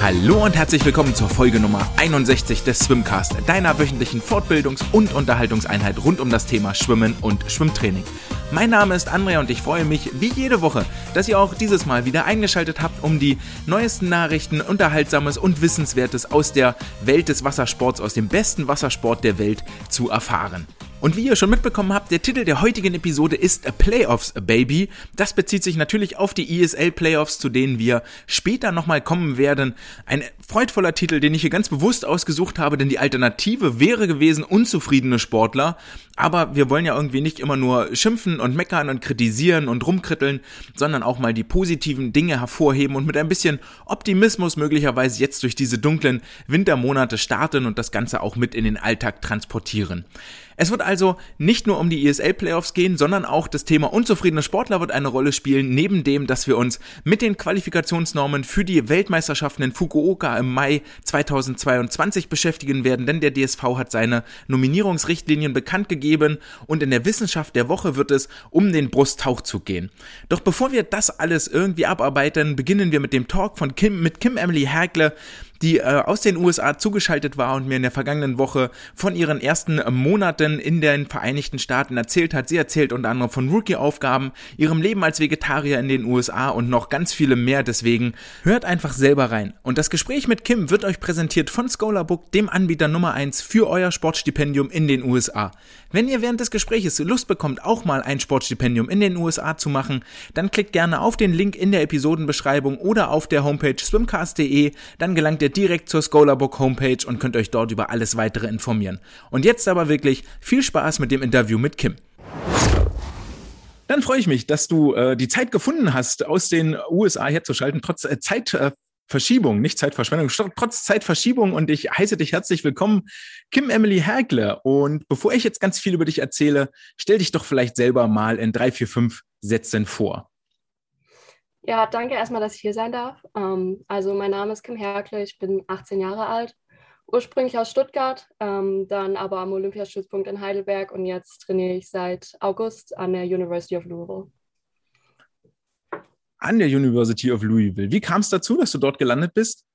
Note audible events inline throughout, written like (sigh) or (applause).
Hallo und herzlich willkommen zur Folge Nummer 61 des Swimcast, deiner wöchentlichen Fortbildungs- und Unterhaltungseinheit rund um das Thema Schwimmen und Schwimmtraining. Mein Name ist Andrea und ich freue mich wie jede Woche, dass ihr auch dieses Mal wieder eingeschaltet habt, um die neuesten Nachrichten, Unterhaltsames und Wissenswertes aus der Welt des Wassersports, aus dem besten Wassersport der Welt zu erfahren. Und wie ihr schon mitbekommen habt, der Titel der heutigen Episode ist Playoffs Baby. Das bezieht sich natürlich auf die ESL Playoffs, zu denen wir später nochmal kommen werden. Ein freudvoller Titel, den ich hier ganz bewusst ausgesucht habe, denn die Alternative wäre gewesen unzufriedene Sportler. Aber wir wollen ja irgendwie nicht immer nur schimpfen und meckern und kritisieren und rumkritteln, sondern auch mal die positiven Dinge hervorheben und mit ein bisschen Optimismus möglicherweise jetzt durch diese dunklen Wintermonate starten und das Ganze auch mit in den Alltag transportieren. Es wird also nicht nur um die ESL-Playoffs gehen, sondern auch das Thema unzufriedene Sportler wird eine Rolle spielen, neben dem, dass wir uns mit den Qualifikationsnormen für die Weltmeisterschaften in Fukuoka im Mai 2022 beschäftigen werden, denn der DSV hat seine Nominierungsrichtlinien bekannt gegeben und in der Wissenschaft der Woche wird es um den Brusttauchzug gehen. Doch bevor wir das alles irgendwie abarbeiten, beginnen wir mit dem Talk von Kim, mit Kim Emily Hergle, die äh, aus den USA zugeschaltet war und mir in der vergangenen Woche von ihren ersten Monaten in den Vereinigten Staaten erzählt hat. Sie erzählt unter anderem von Rookie-Aufgaben, ihrem Leben als Vegetarier in den USA und noch ganz viele mehr. Deswegen hört einfach selber rein. Und das Gespräch mit Kim wird euch präsentiert von Scholarbook, dem Anbieter Nummer eins für euer Sportstipendium in den USA. Wenn ihr während des Gespräches Lust bekommt, auch mal ein Sportstipendium in den USA zu machen, dann klickt gerne auf den Link in der Episodenbeschreibung oder auf der Homepage swimcast.de. Dann gelangt ihr direkt zur Scholarbook Homepage und könnt euch dort über alles weitere informieren. Und jetzt aber wirklich viel Spaß mit dem Interview mit Kim. Dann freue ich mich, dass du äh, die Zeit gefunden hast, aus den USA herzuschalten, trotz äh, Zeitverschiebung, nicht Zeitverschwendung, trotz Zeitverschiebung. Und ich heiße dich herzlich willkommen, Kim Emily Hergle. Und bevor ich jetzt ganz viel über dich erzähle, stell dich doch vielleicht selber mal in drei, vier, fünf Sätzen vor. Ja, danke erstmal, dass ich hier sein darf. Ähm, also mein Name ist Kim Herkle, ich bin 18 Jahre alt, ursprünglich aus Stuttgart, ähm, dann aber am Olympiastützpunkt in Heidelberg und jetzt trainiere ich seit August an der University of Louisville. An der University of Louisville. Wie kam es dazu, dass du dort gelandet bist?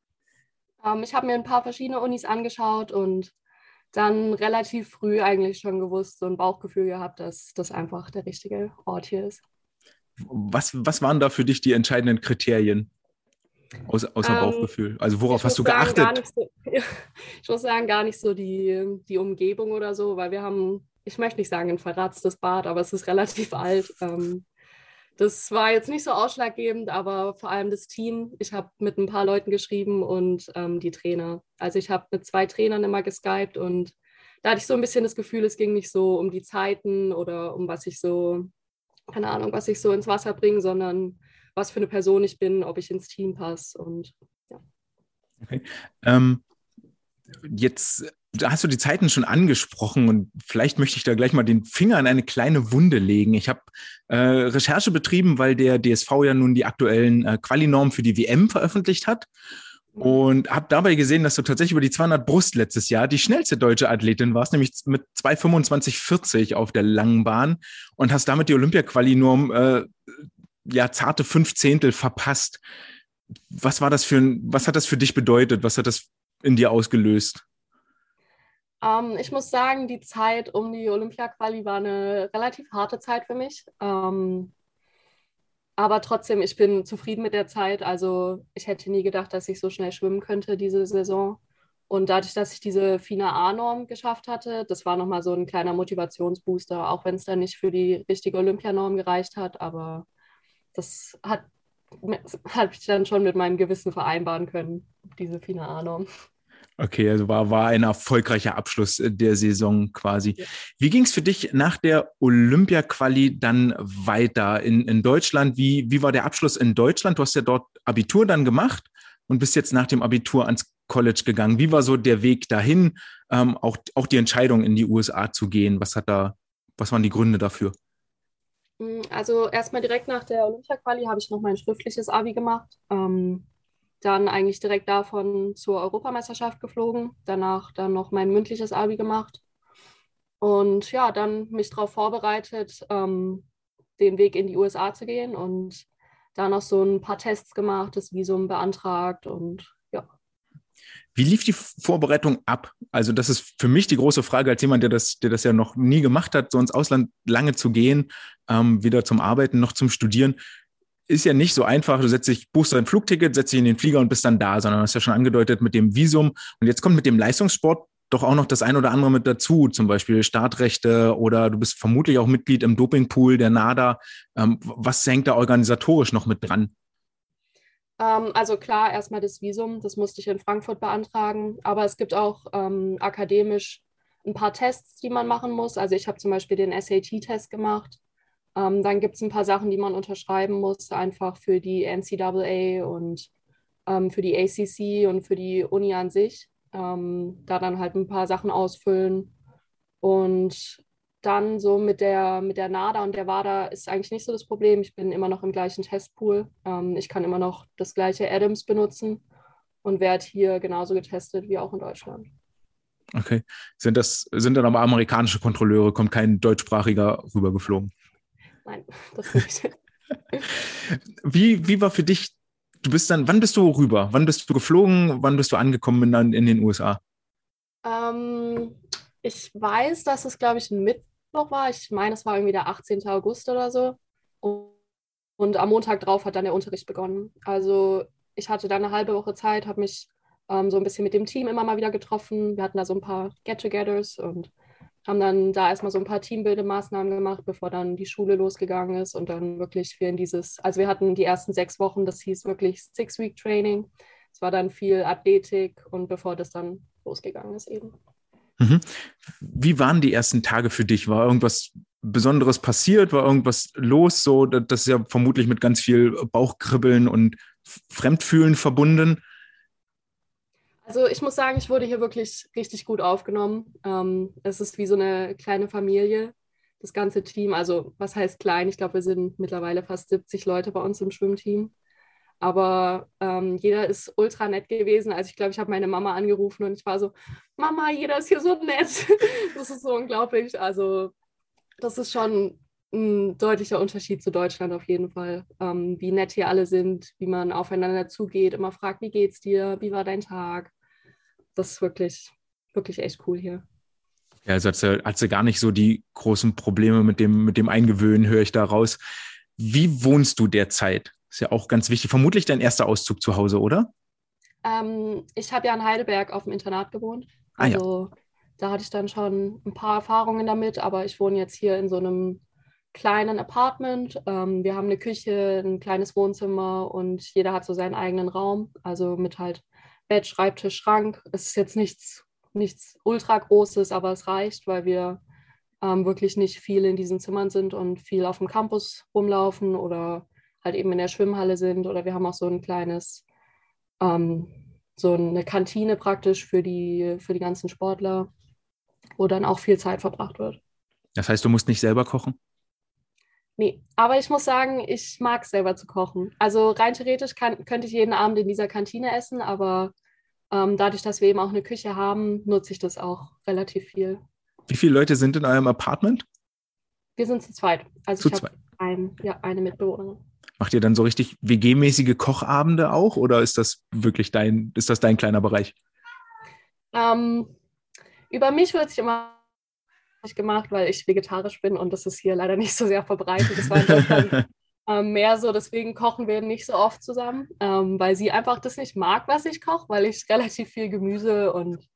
Ähm, ich habe mir ein paar verschiedene Unis angeschaut und dann relativ früh eigentlich schon gewusst, so ein Bauchgefühl gehabt, dass das einfach der richtige Ort hier ist. Was, was waren da für dich die entscheidenden Kriterien? Außer, außer ähm, Bauchgefühl. Also worauf hast du sagen, geachtet? So, (laughs) ich muss sagen, gar nicht so die, die Umgebung oder so, weil wir haben, ich möchte nicht sagen, ein verratztes Bad, aber es ist relativ (laughs) alt. Ähm, das war jetzt nicht so ausschlaggebend, aber vor allem das Team. Ich habe mit ein paar Leuten geschrieben und ähm, die Trainer. Also ich habe mit zwei Trainern immer geskypt und da hatte ich so ein bisschen das Gefühl, es ging nicht so um die Zeiten oder um was ich so keine Ahnung, was ich so ins Wasser bringe, sondern was für eine Person ich bin, ob ich ins Team passe und ja. Okay. Ähm, jetzt hast du die Zeiten schon angesprochen und vielleicht möchte ich da gleich mal den Finger in eine kleine Wunde legen. Ich habe äh, Recherche betrieben, weil der DSV ja nun die aktuellen äh, Quali-Normen für die WM veröffentlicht hat und habe dabei gesehen, dass du tatsächlich über die 200 Brust letztes Jahr die schnellste deutsche Athletin warst, nämlich mit 2,25,40 auf der langen Bahn und hast damit die Olympia-Quali nur um äh, ja, zarte fünf Zehntel verpasst. Was war das für ein, was hat das für dich bedeutet? Was hat das in dir ausgelöst? Um, ähm, ich muss sagen, die Zeit um die Olympia-Quali war eine relativ harte Zeit für mich. Um, ähm, aber trotzdem, ich bin zufrieden mit der Zeit. Also ich hätte nie gedacht, dass ich so schnell schwimmen könnte diese Saison. Und dadurch, dass ich diese FINA A-Norm geschafft hatte, das war nochmal so ein kleiner Motivationsbooster, auch wenn es dann nicht für die richtige Olympianorm gereicht hat. Aber das hat, hat ich dann schon mit meinem Gewissen vereinbaren können, diese FINA A-Norm. Okay, also war, war ein erfolgreicher Abschluss äh, der Saison quasi. Ja. Wie ging es für dich nach der Olympia-Quali dann weiter in, in Deutschland? Wie, wie war der Abschluss in Deutschland? Du hast ja dort Abitur dann gemacht und bist jetzt nach dem Abitur ans College gegangen. Wie war so der Weg dahin, ähm, auch, auch die Entscheidung in die USA zu gehen? Was hat da, was waren die Gründe dafür? Hm, also erstmal direkt nach der Olympia-Quali habe ich noch mein schriftliches Abi gemacht. Ähm, dann eigentlich direkt davon zur Europameisterschaft geflogen, danach dann noch mein mündliches Abi gemacht. Und ja, dann mich darauf vorbereitet, ähm, den Weg in die USA zu gehen und da noch so ein paar Tests gemacht, das Visum beantragt und ja. Wie lief die Vorbereitung ab? Also, das ist für mich die große Frage, als jemand, der das, der das ja noch nie gemacht hat, so ins Ausland lange zu gehen, ähm, weder zum Arbeiten noch zum Studieren. Ist ja nicht so einfach. Du setzt dich, buchst dein Flugticket, setzt dich in den Flieger und bist dann da, sondern du hast ja schon angedeutet mit dem Visum. Und jetzt kommt mit dem Leistungssport doch auch noch das ein oder andere mit dazu, zum Beispiel Startrechte oder du bist vermutlich auch Mitglied im Dopingpool der NADA. Ähm, was hängt da organisatorisch noch mit dran? Ähm, also klar, erstmal das Visum, das musste ich in Frankfurt beantragen, aber es gibt auch ähm, akademisch ein paar Tests, die man machen muss. Also ich habe zum Beispiel den SAT-Test gemacht. Ähm, dann gibt es ein paar Sachen, die man unterschreiben muss, einfach für die NCAA und ähm, für die ACC und für die Uni an sich ähm, da dann halt ein paar Sachen ausfüllen. Und dann so mit der, mit der NADA und der WADA ist eigentlich nicht so das Problem. Ich bin immer noch im gleichen Testpool. Ähm, ich kann immer noch das gleiche Adams benutzen und werde hier genauso getestet wie auch in Deutschland. Okay. Sind das, sind dann aber amerikanische Kontrolleure, kommt kein deutschsprachiger rübergeflogen? Nein, das nicht. (laughs) wie, wie war für dich du bist dann, wann bist du rüber? Wann bist du geflogen? Wann bist du angekommen in, in den USA? Ähm, ich weiß, dass es, glaube ich, ein Mittwoch war. Ich meine, es war irgendwie der 18. August oder so. Und, und am Montag drauf hat dann der Unterricht begonnen. Also ich hatte dann eine halbe Woche Zeit, habe mich ähm, so ein bisschen mit dem Team immer mal wieder getroffen. Wir hatten da so ein paar Get-togethers und haben dann da erstmal so ein paar Teambildemaßnahmen gemacht, bevor dann die Schule losgegangen ist und dann wirklich wir in dieses, also wir hatten die ersten sechs Wochen, das hieß wirklich Six-Week-Training. Es war dann viel Athletik und bevor das dann losgegangen ist eben. Mhm. Wie waren die ersten Tage für dich? War irgendwas Besonderes passiert? War irgendwas los? So, das ist ja vermutlich mit ganz viel Bauchkribbeln und Fremdfühlen verbunden. Also ich muss sagen, ich wurde hier wirklich richtig gut aufgenommen. Ähm, es ist wie so eine kleine Familie, das ganze Team. Also was heißt klein? Ich glaube, wir sind mittlerweile fast 70 Leute bei uns im Schwimmteam. Aber ähm, jeder ist ultra nett gewesen. Also ich glaube, ich habe meine Mama angerufen und ich war so, Mama, jeder ist hier so nett. (laughs) das ist so unglaublich. Also das ist schon ein deutlicher Unterschied zu Deutschland auf jeden Fall. Ähm, wie nett hier alle sind, wie man aufeinander zugeht, immer fragt, wie geht's dir, wie war dein Tag. Das ist wirklich, wirklich echt cool hier. Ja, also hat sie, hat sie gar nicht so die großen Probleme mit dem, mit dem Eingewöhnen, höre ich da raus. Wie wohnst du derzeit? Ist ja auch ganz wichtig. Vermutlich dein erster Auszug zu Hause, oder? Ähm, ich habe ja in Heidelberg auf dem Internat gewohnt. Also ah, ja. da hatte ich dann schon ein paar Erfahrungen damit, aber ich wohne jetzt hier in so einem kleinen Apartment. Ähm, wir haben eine Küche, ein kleines Wohnzimmer und jeder hat so seinen eigenen Raum. Also mit halt Bett, Schreibtisch, Schrank. Es ist jetzt nichts, nichts ultra großes, aber es reicht, weil wir ähm, wirklich nicht viel in diesen Zimmern sind und viel auf dem Campus rumlaufen oder halt eben in der Schwimmhalle sind. Oder wir haben auch so ein kleines, ähm, so eine Kantine praktisch für die, für die ganzen Sportler, wo dann auch viel Zeit verbracht wird. Das heißt, du musst nicht selber kochen? Nee, aber ich muss sagen, ich mag selber zu kochen. Also rein theoretisch kann, könnte ich jeden Abend in dieser Kantine essen, aber ähm, dadurch, dass wir eben auch eine Küche haben, nutze ich das auch relativ viel. Wie viele Leute sind in eurem Apartment? Wir sind zu zweit. Also zu ich habe ein, ja, eine Mitbewohnerin. Macht ihr dann so richtig WG-mäßige Kochabende auch oder ist das wirklich dein, ist das dein kleiner Bereich? Ähm, über mich wird sich immer gemacht, weil ich vegetarisch bin und das ist hier leider (laughs) nicht so sehr verbreitet. Das war in Deutschland ähm, mehr so, deswegen kochen wir nicht so oft zusammen, ähm, weil sie einfach das nicht mag, was ich koche, weil ich relativ viel Gemüse und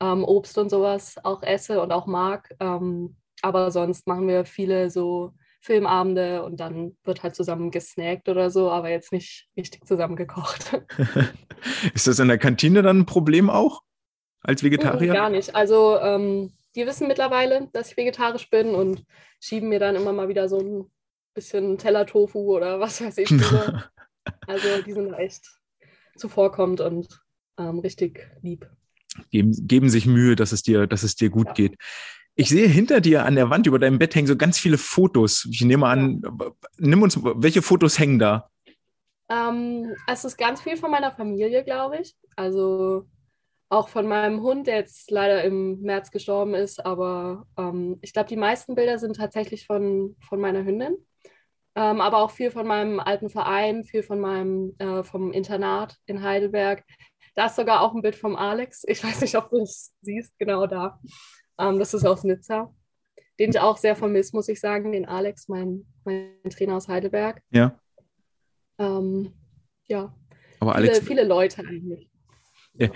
ähm, Obst und sowas auch esse und auch mag. Ähm, aber sonst machen wir viele so Filmabende und dann wird halt zusammen gesnackt oder so, aber jetzt nicht richtig zusammen gekocht. (laughs) ist das in der Kantine dann ein Problem auch als Vegetarier? Gar nicht. Also ähm, die wissen mittlerweile, dass ich vegetarisch bin und schieben mir dann immer mal wieder so ein bisschen Teller-Tofu oder was weiß ich. (laughs) also die sind da echt zuvorkommend und ähm, richtig lieb. Geben, geben sich Mühe, dass es dir, dass es dir gut ja. geht. Ich sehe hinter dir an der Wand über deinem Bett hängen so ganz viele Fotos. Ich nehme an, nimm uns, welche Fotos hängen da? Ähm, es ist ganz viel von meiner Familie, glaube ich. Also auch von meinem Hund, der jetzt leider im März gestorben ist. Aber ähm, ich glaube, die meisten Bilder sind tatsächlich von, von meiner Hündin. Ähm, aber auch viel von meinem alten Verein, viel von meinem äh, vom Internat in Heidelberg. Da ist sogar auch ein Bild vom Alex. Ich weiß nicht, ob du es siehst, genau da. Ähm, das ist aus Nizza, den ich auch sehr vermisse, muss ich sagen, den Alex, mein, mein Trainer aus Heidelberg. Ja. Ähm, ja. Aber viele, Alex, viele Leute eigentlich. Ja,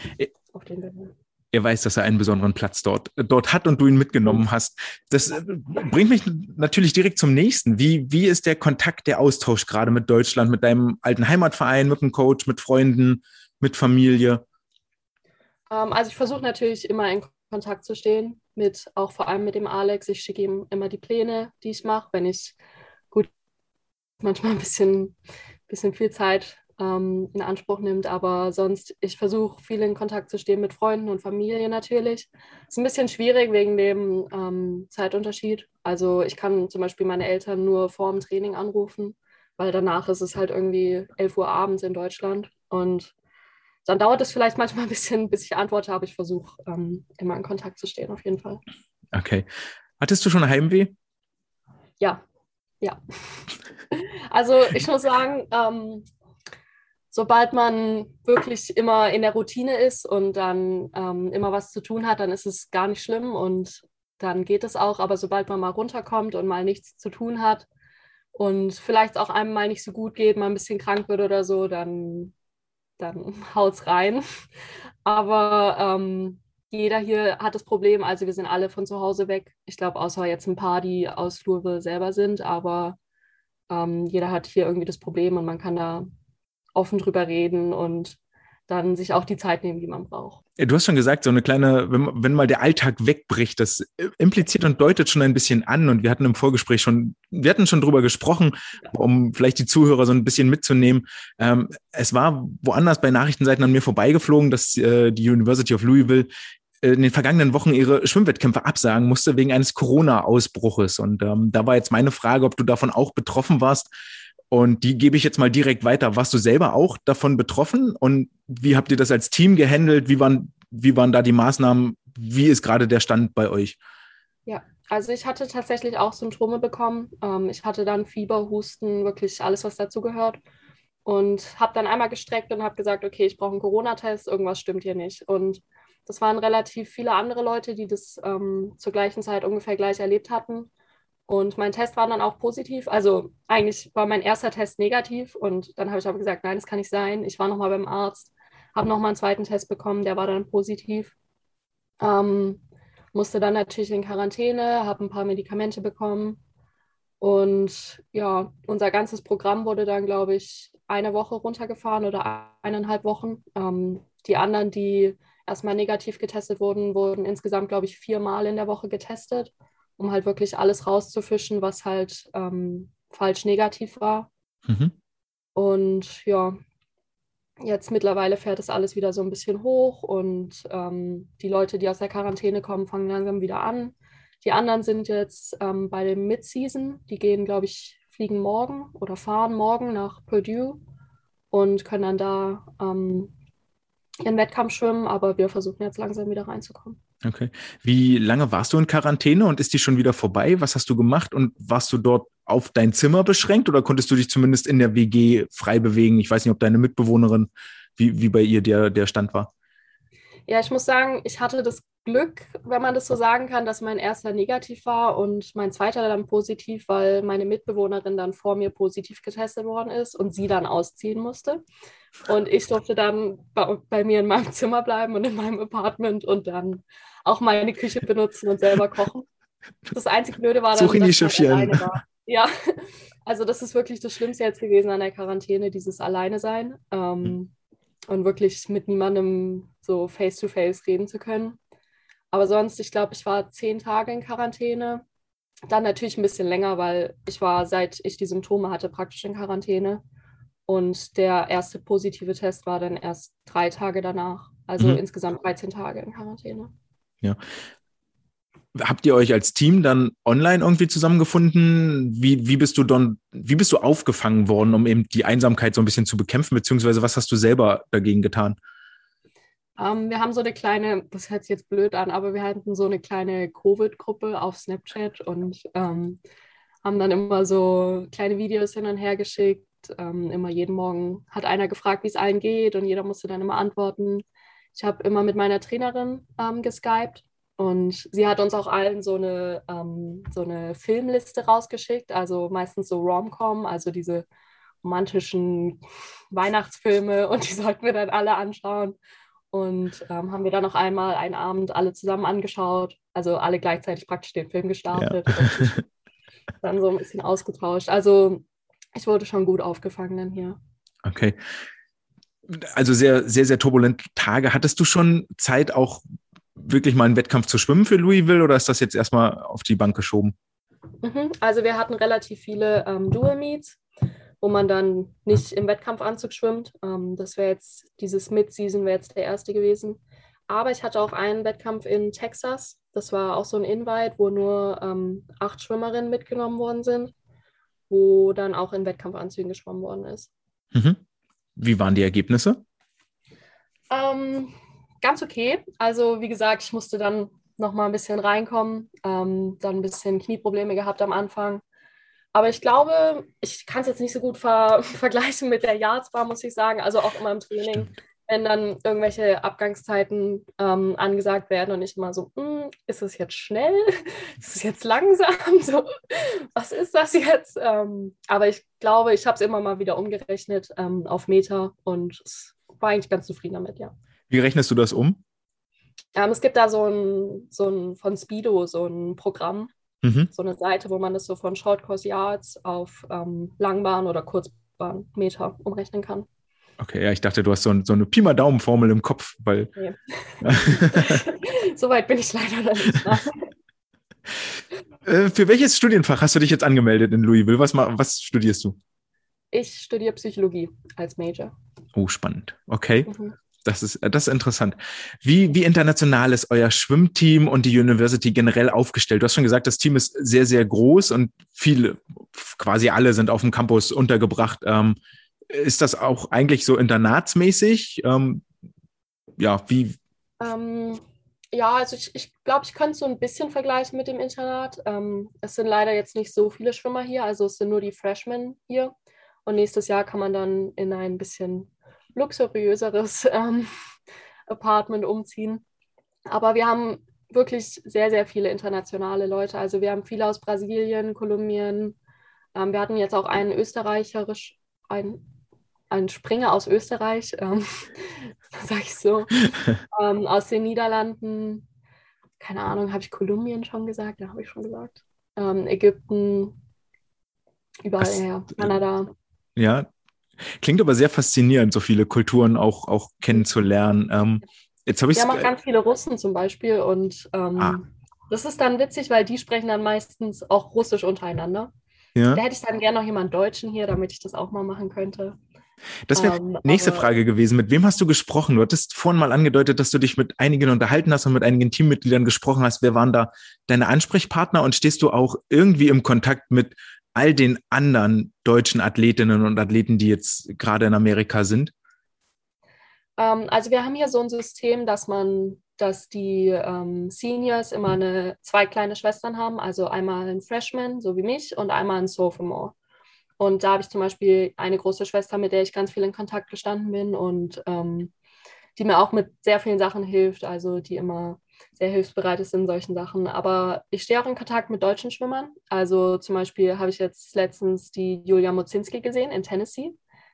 auf den Bildern. er weiß, dass er einen besonderen Platz dort, dort hat und du ihn mitgenommen hast. Das äh, bringt mich natürlich direkt zum nächsten. Wie, wie ist der Kontakt, der Austausch gerade mit Deutschland, mit deinem alten Heimatverein, mit dem Coach, mit Freunden, mit Familie? Ähm, also ich versuche natürlich immer in Kontakt zu stehen, mit auch vor allem mit dem Alex. Ich schicke ihm immer die Pläne, die ich mache, wenn ich gut manchmal ein bisschen, bisschen viel Zeit ähm, in Anspruch nimmt. Aber sonst, ich versuche viel in Kontakt zu stehen mit Freunden und Familie natürlich. Ist ein bisschen schwierig wegen dem ähm, Zeitunterschied. Also ich kann zum Beispiel meine Eltern nur vor dem Training anrufen, weil danach ist es halt irgendwie 11 Uhr abends in Deutschland. Und dann dauert es vielleicht manchmal ein bisschen, bis ich antworte, aber ich versuche ähm, immer in Kontakt zu stehen, auf jeden Fall. Okay. Hattest du schon Heimweh? Ja, ja. (laughs) Also ich muss sagen, ähm, sobald man wirklich immer in der Routine ist und dann ähm, immer was zu tun hat, dann ist es gar nicht schlimm und dann geht es auch. Aber sobald man mal runterkommt und mal nichts zu tun hat und vielleicht auch einem mal nicht so gut geht, mal ein bisschen krank wird oder so, dann, dann (laughs) haut's rein. Aber ähm, jeder hier hat das Problem, also wir sind alle von zu Hause weg. Ich glaube, außer jetzt ein paar, die aus Flurve selber sind, aber ähm, jeder hat hier irgendwie das Problem und man kann da offen drüber reden und dann sich auch die Zeit nehmen, die man braucht. Du hast schon gesagt, so eine kleine, wenn, wenn mal der Alltag wegbricht, das impliziert und deutet schon ein bisschen an. Und wir hatten im Vorgespräch schon, wir hatten schon drüber gesprochen, um vielleicht die Zuhörer so ein bisschen mitzunehmen. Ähm, es war woanders bei Nachrichtenseiten an mir vorbeigeflogen, dass äh, die University of Louisville in den vergangenen Wochen ihre Schwimmwettkämpfe absagen musste wegen eines Corona-Ausbruches. Und ähm, da war jetzt meine Frage, ob du davon auch betroffen warst und die gebe ich jetzt mal direkt weiter. Warst du selber auch davon betroffen? Und wie habt ihr das als Team gehandelt? Wie waren, wie waren da die Maßnahmen? Wie ist gerade der Stand bei euch? Ja, also ich hatte tatsächlich auch Symptome bekommen. Ähm, ich hatte dann Fieber, Husten, wirklich alles, was dazu gehört. Und habe dann einmal gestreckt und habe gesagt, okay, ich brauche einen Corona-Test, irgendwas stimmt hier nicht. Und das waren relativ viele andere Leute, die das ähm, zur gleichen Zeit ungefähr gleich erlebt hatten. Und mein Test war dann auch positiv. Also eigentlich war mein erster Test negativ. Und dann habe ich aber gesagt, nein, das kann nicht sein. Ich war nochmal beim Arzt, habe nochmal einen zweiten Test bekommen, der war dann positiv. Ähm, musste dann natürlich in Quarantäne, habe ein paar Medikamente bekommen. Und ja, unser ganzes Programm wurde dann, glaube ich, eine Woche runtergefahren oder eineinhalb Wochen. Ähm, die anderen, die erstmal negativ getestet wurden, wurden insgesamt, glaube ich, viermal in der Woche getestet um halt wirklich alles rauszufischen, was halt ähm, falsch negativ war. Mhm. Und ja, jetzt mittlerweile fährt es alles wieder so ein bisschen hoch und ähm, die Leute, die aus der Quarantäne kommen, fangen langsam wieder an. Die anderen sind jetzt ähm, bei dem Mid-Season. Die gehen, glaube ich, fliegen morgen oder fahren morgen nach Purdue und können dann da ähm, ihren Wettkampf schwimmen. Aber wir versuchen jetzt langsam wieder reinzukommen. Okay. Wie lange warst du in Quarantäne und ist die schon wieder vorbei? Was hast du gemacht und warst du dort auf dein Zimmer beschränkt oder konntest du dich zumindest in der WG frei bewegen? Ich weiß nicht, ob deine Mitbewohnerin, wie, wie bei ihr der, der Stand war. Ja, ich muss sagen, ich hatte das Glück, wenn man das so sagen kann, dass mein erster negativ war und mein zweiter dann positiv, weil meine Mitbewohnerin dann vor mir positiv getestet worden ist und sie dann ausziehen musste. Und ich durfte dann bei, bei mir in meinem Zimmer bleiben und in meinem Apartment und dann auch meine Küche benutzen und selber kochen. Das einzige Blöde war, dann, dass ich alleine war. Ja, also das ist wirklich das Schlimmste jetzt gewesen an der Quarantäne, dieses Alleine sein ähm, und wirklich mit niemandem so face-to-face -face reden zu können. Aber sonst, ich glaube, ich war zehn Tage in Quarantäne. Dann natürlich ein bisschen länger, weil ich war, seit ich die Symptome hatte, praktisch in Quarantäne. Und der erste positive Test war dann erst drei Tage danach. Also mhm. insgesamt 13 Tage in Quarantäne. Ja. Habt ihr euch als Team dann online irgendwie zusammengefunden? Wie, wie, bist du dann, wie bist du aufgefangen worden, um eben die Einsamkeit so ein bisschen zu bekämpfen, beziehungsweise was hast du selber dagegen getan? Ähm, wir haben so eine kleine, das hört sich jetzt blöd an, aber wir hatten so eine kleine Covid-Gruppe auf Snapchat und ähm, haben dann immer so kleine Videos hin und her geschickt. Ähm, immer jeden Morgen hat einer gefragt, wie es allen geht und jeder musste dann immer antworten. Ich habe immer mit meiner Trainerin ähm, geskypt und sie hat uns auch allen so eine, ähm, so eine Filmliste rausgeschickt, also meistens so Rom-Com, also diese romantischen Weihnachtsfilme (laughs) und die sollten wir dann alle anschauen. Und ähm, haben wir dann noch einmal einen Abend alle zusammen angeschaut, also alle gleichzeitig praktisch den Film gestartet ja. und (laughs) dann so ein bisschen ausgetauscht. Also ich wurde schon gut aufgefangen dann hier. Okay. Also sehr, sehr, sehr turbulente Tage. Hattest du schon Zeit, auch wirklich mal einen Wettkampf zu schwimmen für Louisville oder ist das jetzt erstmal auf die Bank geschoben? Mhm. Also wir hatten relativ viele ähm, Dual Meets wo man dann nicht im Wettkampfanzug schwimmt. Ähm, das wäre jetzt, dieses Mid-Season wäre jetzt der erste gewesen. Aber ich hatte auch einen Wettkampf in Texas. Das war auch so ein Invite, wo nur ähm, acht Schwimmerinnen mitgenommen worden sind, wo dann auch in Wettkampfanzügen geschwommen worden ist. Mhm. Wie waren die Ergebnisse? Ähm, ganz okay. Also wie gesagt, ich musste dann noch mal ein bisschen reinkommen, ähm, dann ein bisschen Knieprobleme gehabt am Anfang. Aber ich glaube, ich kann es jetzt nicht so gut ver (laughs) vergleichen mit der Yardsbar, muss ich sagen. Also auch immer im Training, Stimmt. Wenn dann irgendwelche Abgangszeiten ähm, angesagt werden und ich immer so, hm, ist es jetzt schnell? (laughs) Ist es jetzt langsam? (laughs) So, was ist das jetzt? Ähm, aber ich glaube, ich habe es immer mal wieder umgerechnet ähm, auf Meter und war eigentlich ganz zufrieden damit, ja. Wie rechnest du das um? Ähm, es gibt da so ein, so ein von Speedo, so ein Programm, Mhm. So eine Seite, wo man das so von Short Course Yards auf ähm, Langbahn oder Kurzbahn Meter umrechnen kann. Okay, ja, ich dachte, du hast so, ein, so eine Pi mal Daumen-Formel im Kopf, weil. Nee. (laughs) so weit bin ich leider noch nicht. äh, für welches Studienfach hast du dich jetzt angemeldet in Louisville? Was, was studierst du? Ich studiere Psychologie als Major. Oh, spannend. Okay. Mhm. Das ist, äh, das ist interessant. Wie, wie international ist euer Schwimmteam und die University generell aufgestellt? Du hast schon gesagt, das Team ist sehr, sehr groß und viele, quasi alle sind auf dem Campus untergebracht. Ähm, ist das auch eigentlich so internatsmäßig? Ähm, ja, wie? Ähm, ja, also ich, ich glaube, ich könnte es so ein bisschen vergleichen mit dem Internat. Ähm, es sind leider jetzt nicht so viele Schwimmer hier, also es sind nur die Freshmen hier. Und nächstes Jahr kann man dann in ein bisschen luxuriöseres (laughs) ähm, Apartment umziehen. Aber wir haben wirklich sehr, sehr viele internationale Leute. Also wir haben viele aus Brasilien, Kolumbien. Ähm, wir hatten jetzt auch einen österreicherisch, einen, einen Springer aus Österreich, ähm, (laughs) sag ich so, (laughs) ähm, aus den Niederlanden. Keine Ahnung, habe ich Kolumbien schon gesagt? Ja, habe ich schon gesagt. Ähm, Ägypten, überall her, Kanada. Ja, Klingt aber sehr faszinierend, so viele Kulturen auch, auch kennenzulernen. Ähm, jetzt habe ich. Ja, macht ganz viele Russen zum Beispiel und ähm, ah. das ist dann witzig, weil die sprechen dann meistens auch Russisch untereinander. Ja. Da hätte ich dann gerne noch jemanden Deutschen hier, damit ich das auch mal machen könnte. Das wäre ähm, nächste aber, Frage gewesen. Mit wem hast du gesprochen? Du hattest vorhin mal angedeutet, dass du dich mit einigen unterhalten hast und mit einigen Teammitgliedern gesprochen hast. Wer waren da deine Ansprechpartner und stehst du auch irgendwie im Kontakt mit all den anderen deutschen Athletinnen und Athleten, die jetzt gerade in Amerika sind? Ähm, also wir haben hier so ein System, dass man, dass die ähm, Seniors immer eine, zwei kleine Schwestern haben, also einmal ein Freshman, so wie mich, und einmal ein Sophomore. Und da habe ich zum Beispiel eine große Schwester, mit der ich ganz viel in Kontakt gestanden bin und ähm, die mir auch mit sehr vielen Sachen hilft, also die immer sehr hilfsbereit ist in solchen Sachen. Aber ich stehe auch in Kontakt mit deutschen Schwimmern. Also zum Beispiel habe ich jetzt letztens die Julia Mozinski gesehen in Tennessee.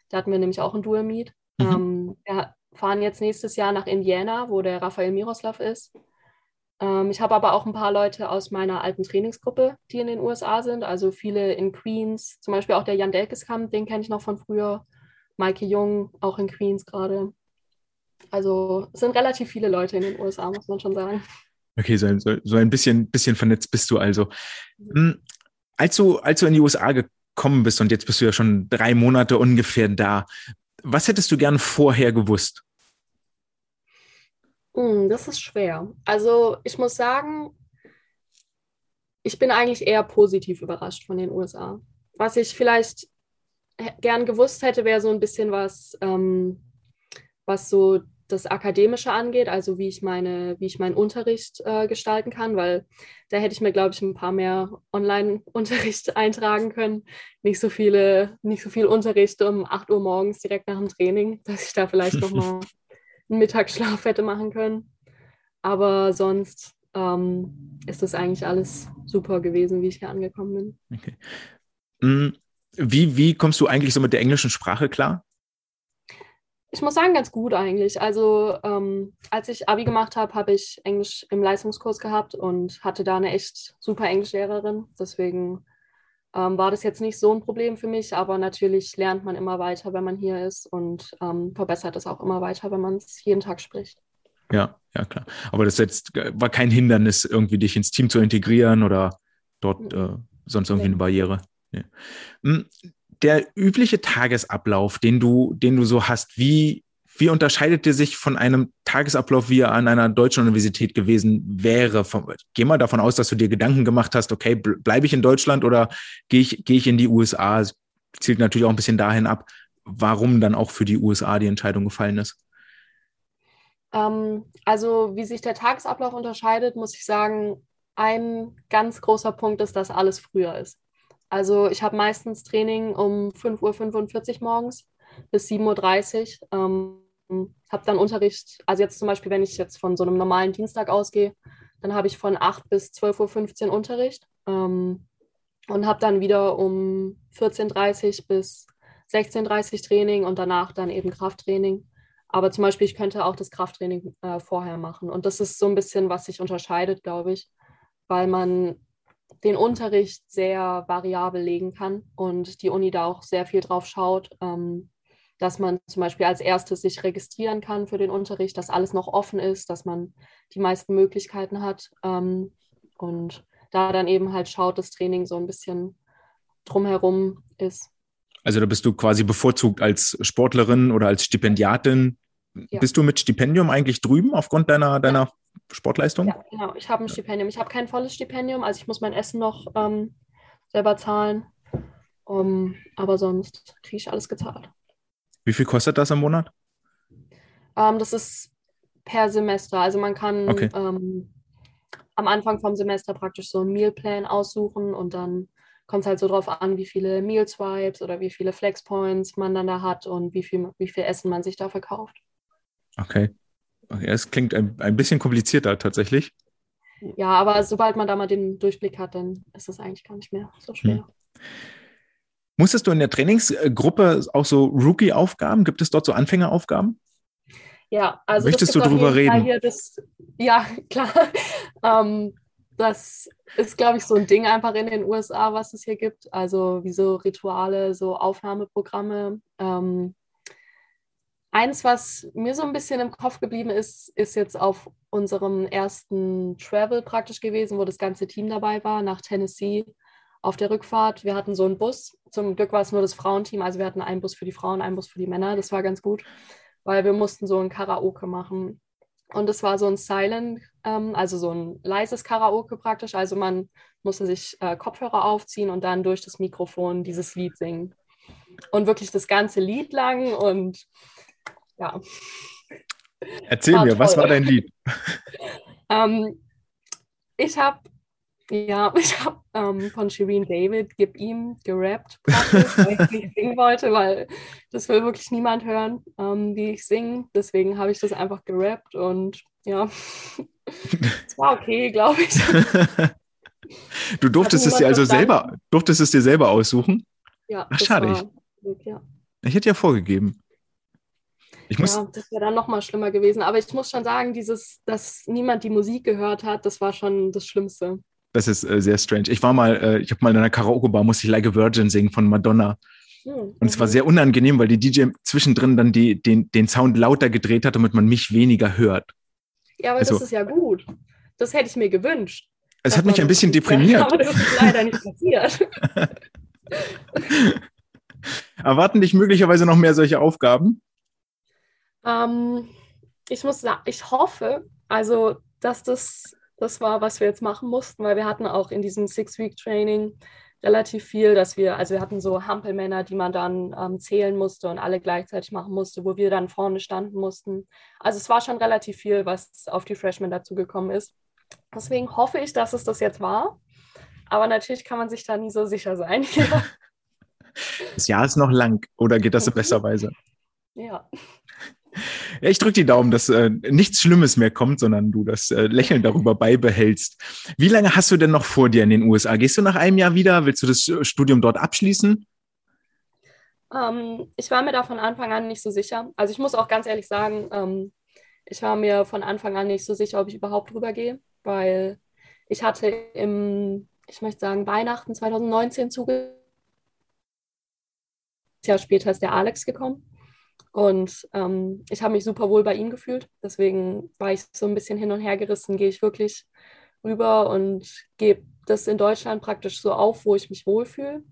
Da hatten wir nämlich auch ein Dual Meet. Mhm. Ähm, wir fahren jetzt nächstes Jahr nach Indiana, wo der Raphael Miroslav ist. Ähm, ich habe aber auch ein paar Leute aus meiner alten Trainingsgruppe, die in den USA sind. Also viele in Queens. Zum Beispiel auch der Jan Delkeskamp, den kenne ich noch von früher. Maike Jung, auch in Queens gerade. Also es sind relativ viele Leute in den USA, muss man schon sagen. Okay, so, so, so ein bisschen, bisschen vernetzt bist du also. Mhm. Als, du. als du in die USA gekommen bist und jetzt bist du ja schon drei Monate ungefähr da, was hättest du gern vorher gewusst? Hm, das ist schwer. Also ich muss sagen, ich bin eigentlich eher positiv überrascht von den USA. Was ich vielleicht gern gewusst hätte, wäre so ein bisschen was, ähm, was so das Akademische angeht, also wie ich meine, wie ich meinen Unterricht äh, gestalten kann, weil da hätte ich mir, glaube ich, ein paar mehr Online-Unterricht (laughs) eintragen können. Nicht so viele, nicht so viel Unterricht um 8 Uhr morgens direkt nach dem Training, dass ich da vielleicht nochmal (laughs) einen Mittagsschlaf hätte machen können. Aber sonst ähm, ist das eigentlich alles super gewesen, wie ich hier angekommen bin. Okay. Mm, wie, wie kommst du eigentlich so mit der englischen Sprache klar? Ich muss sagen, ganz gut eigentlich. Also ähm, als ich Abi gemacht habe, habe ich Englisch im Leistungskurs gehabt und hatte da eine echt super Englischlehrerin. Deswegen ähm, war das jetzt nicht so ein Problem für mich, aber natürlich lernt man immer weiter, wenn man hier ist und ähm, verbessert es auch immer weiter, wenn man es jeden Tag spricht. Ja, ja, klar. Aber das jetzt war kein Hindernis, irgendwie dich ins Team zu integrieren oder dort äh, sonst irgendwie eine Barriere. Nee. Hm, der übliche Tagesablauf, den du, den du so hast, wie, wie unterscheidet der sich von einem Tagesablauf, wie er an einer deutschen Universität gewesen wäre? geh mal davon aus, dass du dir Gedanken gemacht hast, okay, bleibe ich in Deutschland oder gehe ich, gehe ich in die USA? Zielt natürlich auch ein bisschen dahin ab, warum dann auch für die USA die Entscheidung gefallen ist. Ähm, also, wie sich der Tagesablauf unterscheidet, muss ich sagen, ein ganz großer Punkt ist, dass alles früher ist. Also ich habe meistens Training um 5.45 Uhr morgens bis 7.30 Uhr. Habe dann Unterricht, also jetzt zum Beispiel, wenn ich jetzt von so einem normalen Dienstag ausgehe, dann habe ich von 8 bis 12.15 Uhr Unterricht ähm, und habe dann wieder um 14.30 Uhr bis 16.30 Uhr Training und danach dann eben Krafttraining. Aber zum Beispiel, ich könnte auch das Krafttraining äh, vorher machen. Und das ist so ein bisschen, was sich unterscheidet, glaube ich, weil man den Unterricht sehr variabel legen kann und die Uni da auch sehr viel drauf schaut, ähm, dass man zum Beispiel als erstes sich registrieren kann für den Unterricht, dass alles noch offen ist, dass man die meisten Möglichkeiten hat ähm, und da dann eben halt schaut, das Training so ein bisschen drumherum ist. Also da bist du quasi bevorzugt als Sportlerin oder als Stipendiatin. Ja. Bist du mit Stipendium eigentlich drüben aufgrund deiner, deiner Sportleistung? Ja, genau. Ich habe ein Stipendium. Ich habe kein volles Stipendium, also ich muss mein Essen noch ähm, selber zahlen. Um, aber sonst kriege ich alles gezahlt. Wie viel kostet das im Monat? Ähm, das ist per Semester. Also man kann okay. ähm, am Anfang vom Semester praktisch so einen Mealplan aussuchen und dann kommt es halt so drauf an, wie viele Meal Swipes oder wie viele Flex Points man dann da hat und wie viel, wie viel Essen man sich da verkauft. Okay. Okay, es klingt ein, ein bisschen komplizierter tatsächlich. Ja, aber sobald man da mal den Durchblick hat, dann ist es eigentlich gar nicht mehr so schwer. Hm. Musstest du in der Trainingsgruppe auch so Rookie-Aufgaben? Gibt es dort so Anfängeraufgaben? Ja, also. Möchtest du darüber reden? Das, ja, (laughs) klar. ähm, das ist, glaube ich, so ein Ding einfach in den USA, was es hier gibt. Also wie so Rituale, so Aufnahmeprogramme. Ähm, Eins, was mir so ein bisschen im Kopf geblieben ist, ist jetzt auf unserem ersten Travel praktisch gewesen, wo das ganze Team dabei war, nach Tennessee auf der Rückfahrt. Wir hatten so einen Bus. Zum Glück war es nur das Frauenteam. Also wir hatten einen Bus für die Frauen, einen Bus für die Männer. Das war ganz gut, weil wir mussten so ein Karaoke machen. Und es war so ein Silent, ähm, also so ein leises Karaoke praktisch. Also man musste sich äh, Kopfhörer aufziehen und dann durch das Mikrofon dieses Lied singen. Und wirklich das ganze Lied lang und ja. Erzähl war mir, toll. was war dein Lied? (laughs) ähm, ich habe ja, (laughs) ich habe ähm, von Shireen David Gib ihm gerappt, weil ich (laughs) nicht singen wollte, weil das will wirklich niemand hören, ähm, wie ich singe. Deswegen habe ich das einfach gerappt und ja, (laughs) es war okay, glaube ich. Du durftest es dir also selber, durftest es dir selber aussuchen? Ja. Ach, schade. War, ja. Ich hätte ja vorgegeben. Ich muss ja, das wäre dann nochmal schlimmer gewesen. Aber ich muss schon sagen, dieses, dass niemand die Musik gehört hat, das war schon das Schlimmste. Das ist äh, sehr strange. Ich war mal, äh, ich habe mal in einer Karaoke-Bar, musste ich Like a Virgin singen von Madonna. Hm, und es war sehr unangenehm, weil die DJ zwischendrin dann die, den, den Sound lauter gedreht hat, damit man mich weniger hört. Ja, aber also, das ist ja gut. Das hätte ich mir gewünscht. Es hat mich ein bisschen deprimiert. Aber das ist leider nicht passiert. (laughs) Erwarten dich möglicherweise noch mehr solche Aufgaben? Ähm, ich muss sagen, ich hoffe, also, dass das das war, was wir jetzt machen mussten, weil wir hatten auch in diesem Six-Week-Training relativ viel, dass wir, also wir hatten so Hampelmänner, die man dann ähm, zählen musste und alle gleichzeitig machen musste, wo wir dann vorne standen mussten. Also es war schon relativ viel, was auf die Freshmen dazugekommen ist. Deswegen hoffe ich, dass es das jetzt war. Aber natürlich kann man sich da nie so sicher sein. (laughs) das Jahr ist noch lang, oder geht das in besser (laughs) Weise? Ja. Ja, ich drücke die Daumen, dass äh, nichts Schlimmes mehr kommt, sondern du das äh, Lächeln darüber beibehältst. Wie lange hast du denn noch vor dir in den USA? Gehst du nach einem Jahr wieder? Willst du das äh, Studium dort abschließen? Ähm, ich war mir da von Anfang an nicht so sicher. Also ich muss auch ganz ehrlich sagen, ähm, ich war mir von Anfang an nicht so sicher, ob ich überhaupt rübergehe, weil ich hatte im, ich möchte sagen, Weihnachten 2019 zuge. Jahr später ist der Alex gekommen. Und ähm, ich habe mich super wohl bei ihm gefühlt. Deswegen war ich so ein bisschen hin und her gerissen. Gehe ich wirklich rüber und gebe das in Deutschland praktisch so auf, wo ich mich wohlfühle.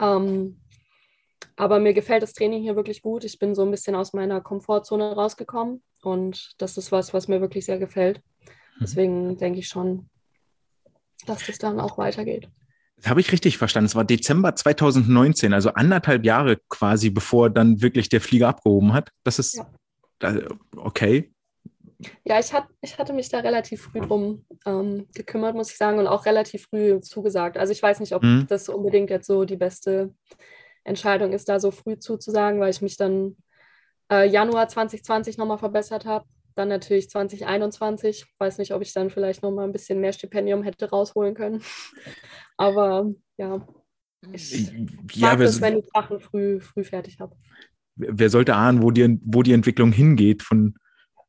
Ähm, aber mir gefällt das Training hier wirklich gut. Ich bin so ein bisschen aus meiner Komfortzone rausgekommen und das ist was, was mir wirklich sehr gefällt. Mhm. Deswegen denke ich schon, dass das dann auch weitergeht. Habe ich richtig verstanden. Es war Dezember 2019, also anderthalb Jahre quasi, bevor dann wirklich der Flieger abgehoben hat. Das ist ja. okay. Ja, ich, hat, ich hatte mich da relativ früh drum ähm, gekümmert, muss ich sagen, und auch relativ früh zugesagt. Also ich weiß nicht, ob mhm. das unbedingt jetzt so die beste Entscheidung ist, da so früh zuzusagen, weil ich mich dann äh, Januar 2020 nochmal verbessert habe. Dann natürlich 2021. Weiß nicht, ob ich dann vielleicht nochmal ein bisschen mehr Stipendium hätte rausholen können. (laughs) Aber ja, ich ja, mag es, wenn ich Sachen früh, früh fertig habe. Wer sollte ahnen, wo die, wo die Entwicklung hingeht von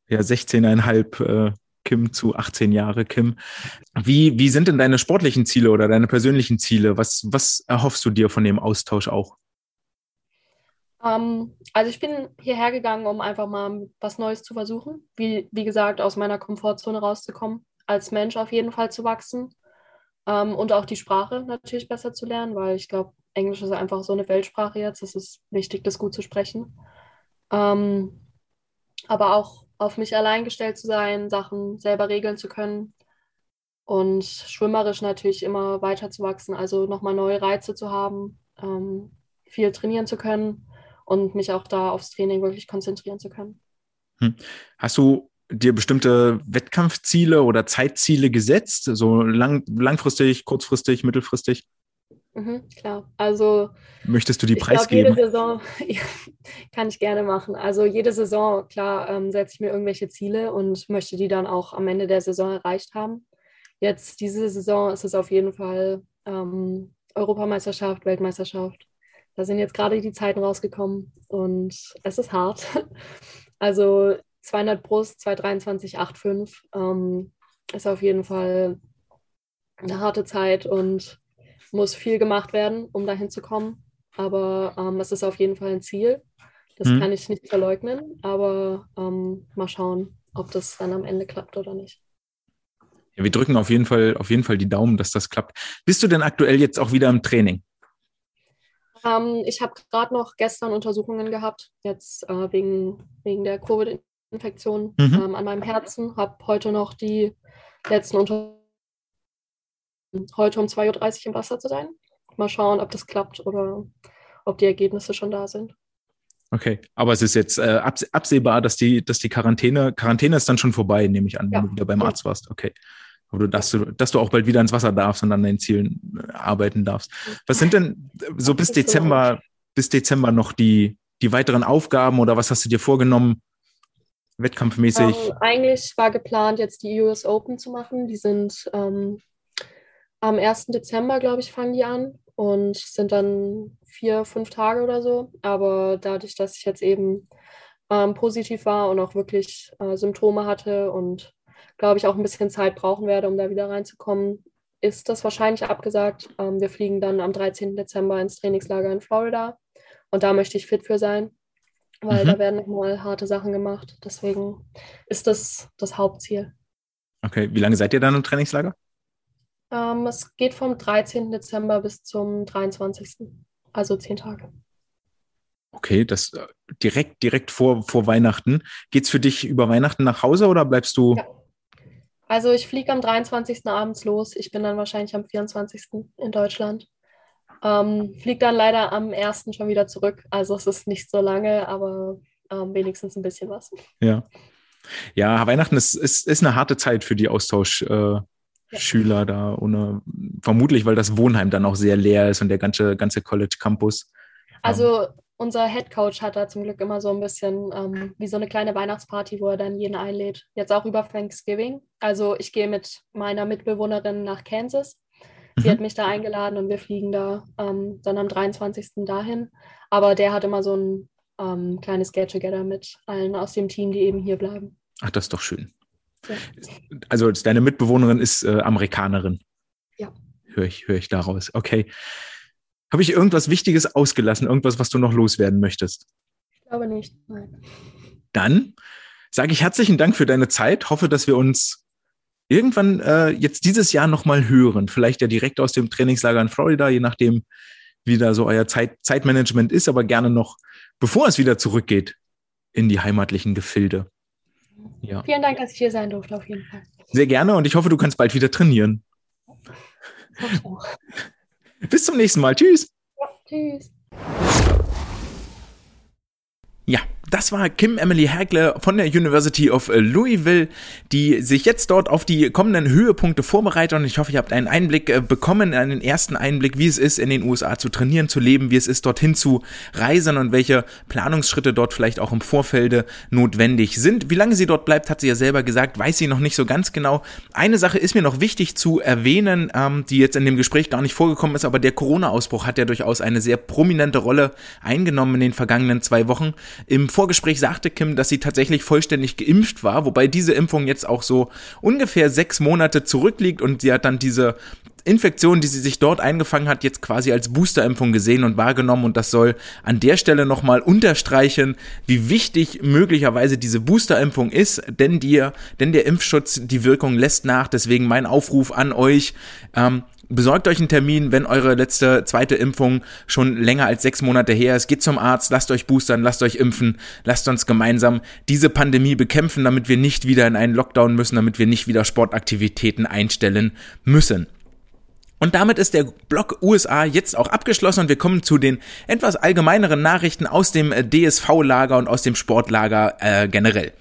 ja, 16,5 äh, Kim zu 18 Jahre Kim. Wie, wie sind denn deine sportlichen Ziele oder deine persönlichen Ziele? Was, was erhoffst du dir von dem Austausch auch? Ähm, also ich bin hierher gegangen, um einfach mal was Neues zu versuchen. Wie, wie gesagt, aus meiner Komfortzone rauszukommen, als Mensch auf jeden Fall zu wachsen ähm, und auch die Sprache natürlich besser zu lernen, weil ich glaube, Englisch ist einfach so eine Weltsprache jetzt. Es ist wichtig, das gut zu sprechen. Ähm, aber auch auf mich allein gestellt zu sein, Sachen selber regeln zu können und schwimmerisch natürlich immer weiter zu wachsen, also nochmal neue Reize zu haben, ähm, viel trainieren zu können und mich auch da aufs Training wirklich konzentrieren zu können. Hm. Hast du dir bestimmte Wettkampfziele oder Zeitziele gesetzt? So lang, langfristig, kurzfristig, mittelfristig? Mhm, klar. Also möchtest du die preisgeben? Jede Saison (laughs) kann ich gerne machen. Also jede Saison, klar, ähm, setze ich mir irgendwelche Ziele und möchte die dann auch am Ende der Saison erreicht haben. Jetzt diese Saison ist es auf jeden Fall ähm, Europameisterschaft, Weltmeisterschaft da sind jetzt gerade die Zeiten rausgekommen und es ist hart. (laughs) Also 200 Brust, 223, 85 ähm, ist auf jeden Fall eine harte Zeit und muss viel gemacht werden, um dahin zu kommen. Aber ähm, es ist auf jeden Fall ein Ziel. Das hm. kann ich nicht verleugnen, aber ähm, mal schauen, ob das dann am Ende klappt oder nicht. Ja, wir drücken auf jeden Fall, auf jeden Fall die Daumen, dass das klappt. Bist du denn aktuell jetzt auch wieder im Training? Ähm, ich habe gerade noch gestern Untersuchungen gehabt, jetzt äh, wegen, wegen der Covid-Infektion mhm. ähm, an meinem Herzen. Habe heute noch die letzten Untersuchungen, heute um 2.30 Uhr im Wasser zu sein. Mal schauen, ob das klappt oder ob die Ergebnisse schon da sind. Okay, aber es ist jetzt äh, absehbar, dass die, dass die Quarantäne, Quarantäne ist dann schon vorbei, nehme ich an, ja. wenn du wieder beim Arzt warst. Okay. Oder dass du, dass du auch bald wieder ins Wasser darfst und an deinen Zielen äh, arbeiten darfst. Was sind denn so bis Dezember, bis Dezember noch die, die weiteren Aufgaben oder was hast du dir vorgenommen, wettkampfmäßig? Um, ähm, eigentlich war geplant, jetzt die US Open zu machen. Die sind ähm, am 1. Dezember, glaube ich, fangen die an und sind dann vier, fünf Tage oder so. Aber dadurch, dass ich jetzt eben ähm, positiv war und auch wirklich äh, Symptome hatte und glaube ich, auch ein bisschen Zeit brauchen werde, um da wieder reinzukommen, ist das wahrscheinlich abgesagt. Ähm, wir fliegen dann am 13. Dezember ins Trainingslager in Florida und da möchte ich fit für sein, weil mhm. da werden nochmal harte Sachen gemacht. Deswegen ist das das Hauptziel. Okay, wie lange seid ihr dann im Trainingslager? Ähm, es geht vom 13. Dezember bis zum 23. Also zehn Tage. Okay, das äh, direkt, direkt vor, vor Weihnachten. Geht es für dich über Weihnachten nach Hause oder bleibst du? Ja. Also ich fliege am 23. abends los. Ich bin dann wahrscheinlich am 24. in Deutschland. Ähm, fliegt dann leider am ersten schon wieder zurück. Also es ist nicht so lange, aber ähm, wenigstens ein bisschen was. Ja. Ja, Weihnachten ist, ist, ist eine harte Zeit für die Austauschschüler äh, ja. da, ohne, vermutlich, weil das Wohnheim dann auch sehr leer ist und der ganze, ganze College Campus. Also unser Head Coach hat da zum Glück immer so ein bisschen ähm, wie so eine kleine Weihnachtsparty, wo er dann jeden einlädt. Jetzt auch über Thanksgiving. Also ich gehe mit meiner Mitbewohnerin nach Kansas. Sie mhm. hat mich da eingeladen und wir fliegen da ähm, dann am 23. dahin. Aber der hat immer so ein ähm, kleines Get-Together mit allen aus dem Team, die eben hier bleiben. Ach, das ist doch schön. Ja. Also deine Mitbewohnerin ist äh, Amerikanerin. Ja. Höre ich, hör ich daraus. Okay. Habe ich irgendwas Wichtiges ausgelassen? Irgendwas, was du noch loswerden möchtest? Ich glaube nicht. Nein. Dann sage ich herzlichen Dank für deine Zeit. Hoffe, dass wir uns irgendwann äh, jetzt dieses Jahr nochmal hören. Vielleicht ja direkt aus dem Trainingslager in Florida, je nachdem, wie da so euer Zeit, Zeitmanagement ist, aber gerne noch, bevor es wieder zurückgeht in die heimatlichen Gefilde. Ja. Vielen Dank, dass ich hier sein durfte, auf jeden Fall. Sehr gerne und ich hoffe, du kannst bald wieder trainieren. Bis zum nächsten Mal. Tschüss. Ja, tschüss. Das war Kim Emily Hagler von der University of Louisville, die sich jetzt dort auf die kommenden Höhepunkte vorbereitet und ich hoffe, ihr habt einen Einblick äh, bekommen, einen ersten Einblick, wie es ist, in den USA zu trainieren, zu leben, wie es ist, dorthin zu reisen und welche Planungsschritte dort vielleicht auch im Vorfelde notwendig sind. Wie lange sie dort bleibt, hat sie ja selber gesagt, weiß sie noch nicht so ganz genau. Eine Sache ist mir noch wichtig zu erwähnen, ähm, die jetzt in dem Gespräch gar nicht vorgekommen ist, aber der Corona-Ausbruch hat ja durchaus eine sehr prominente Rolle eingenommen in den vergangenen zwei Wochen. Im Vorgespräch sagte Kim, dass sie tatsächlich vollständig geimpft war, wobei diese Impfung jetzt auch so ungefähr sechs Monate zurückliegt und sie hat dann diese Infektion, die sie sich dort eingefangen hat, jetzt quasi als Boosterimpfung gesehen und wahrgenommen. Und das soll an der Stelle nochmal unterstreichen, wie wichtig möglicherweise diese Boosterimpfung ist, denn dir, denn der Impfschutz, die Wirkung lässt nach, deswegen mein Aufruf an euch, ähm, besorgt euch einen Termin, wenn eure letzte zweite Impfung schon länger als sechs Monate her ist. Geht zum Arzt, lasst euch boostern, lasst euch impfen, lasst uns gemeinsam diese Pandemie bekämpfen, damit wir nicht wieder in einen Lockdown müssen, damit wir nicht wieder Sportaktivitäten einstellen müssen. Und damit ist der Block USA jetzt auch abgeschlossen und wir kommen zu den etwas allgemeineren Nachrichten aus dem DSV-Lager und aus dem Sportlager äh, generell.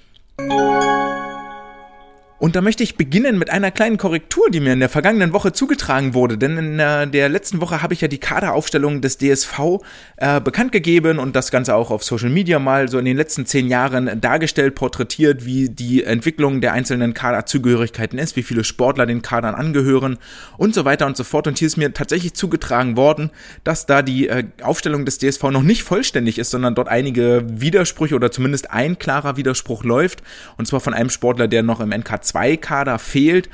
Und da möchte ich beginnen mit einer kleinen Korrektur, die mir in der vergangenen Woche zugetragen wurde. Denn in äh, der letzten Woche habe ich ja die Kaderaufstellung des DSV äh, bekannt gegeben und das Ganze auch auf Social Media mal so in den letzten zehn Jahren dargestellt, porträtiert, wie die Entwicklung der einzelnen Kaderzugehörigkeiten ist, wie viele Sportler den Kadern angehören und so weiter und so fort. Und hier ist mir tatsächlich zugetragen worden, dass da die äh, Aufstellung des DSV noch nicht vollständig ist, sondern dort einige Widersprüche oder zumindest ein klarer Widerspruch läuft. Und zwar von einem Sportler, der noch im NK 2 Kader fehlt.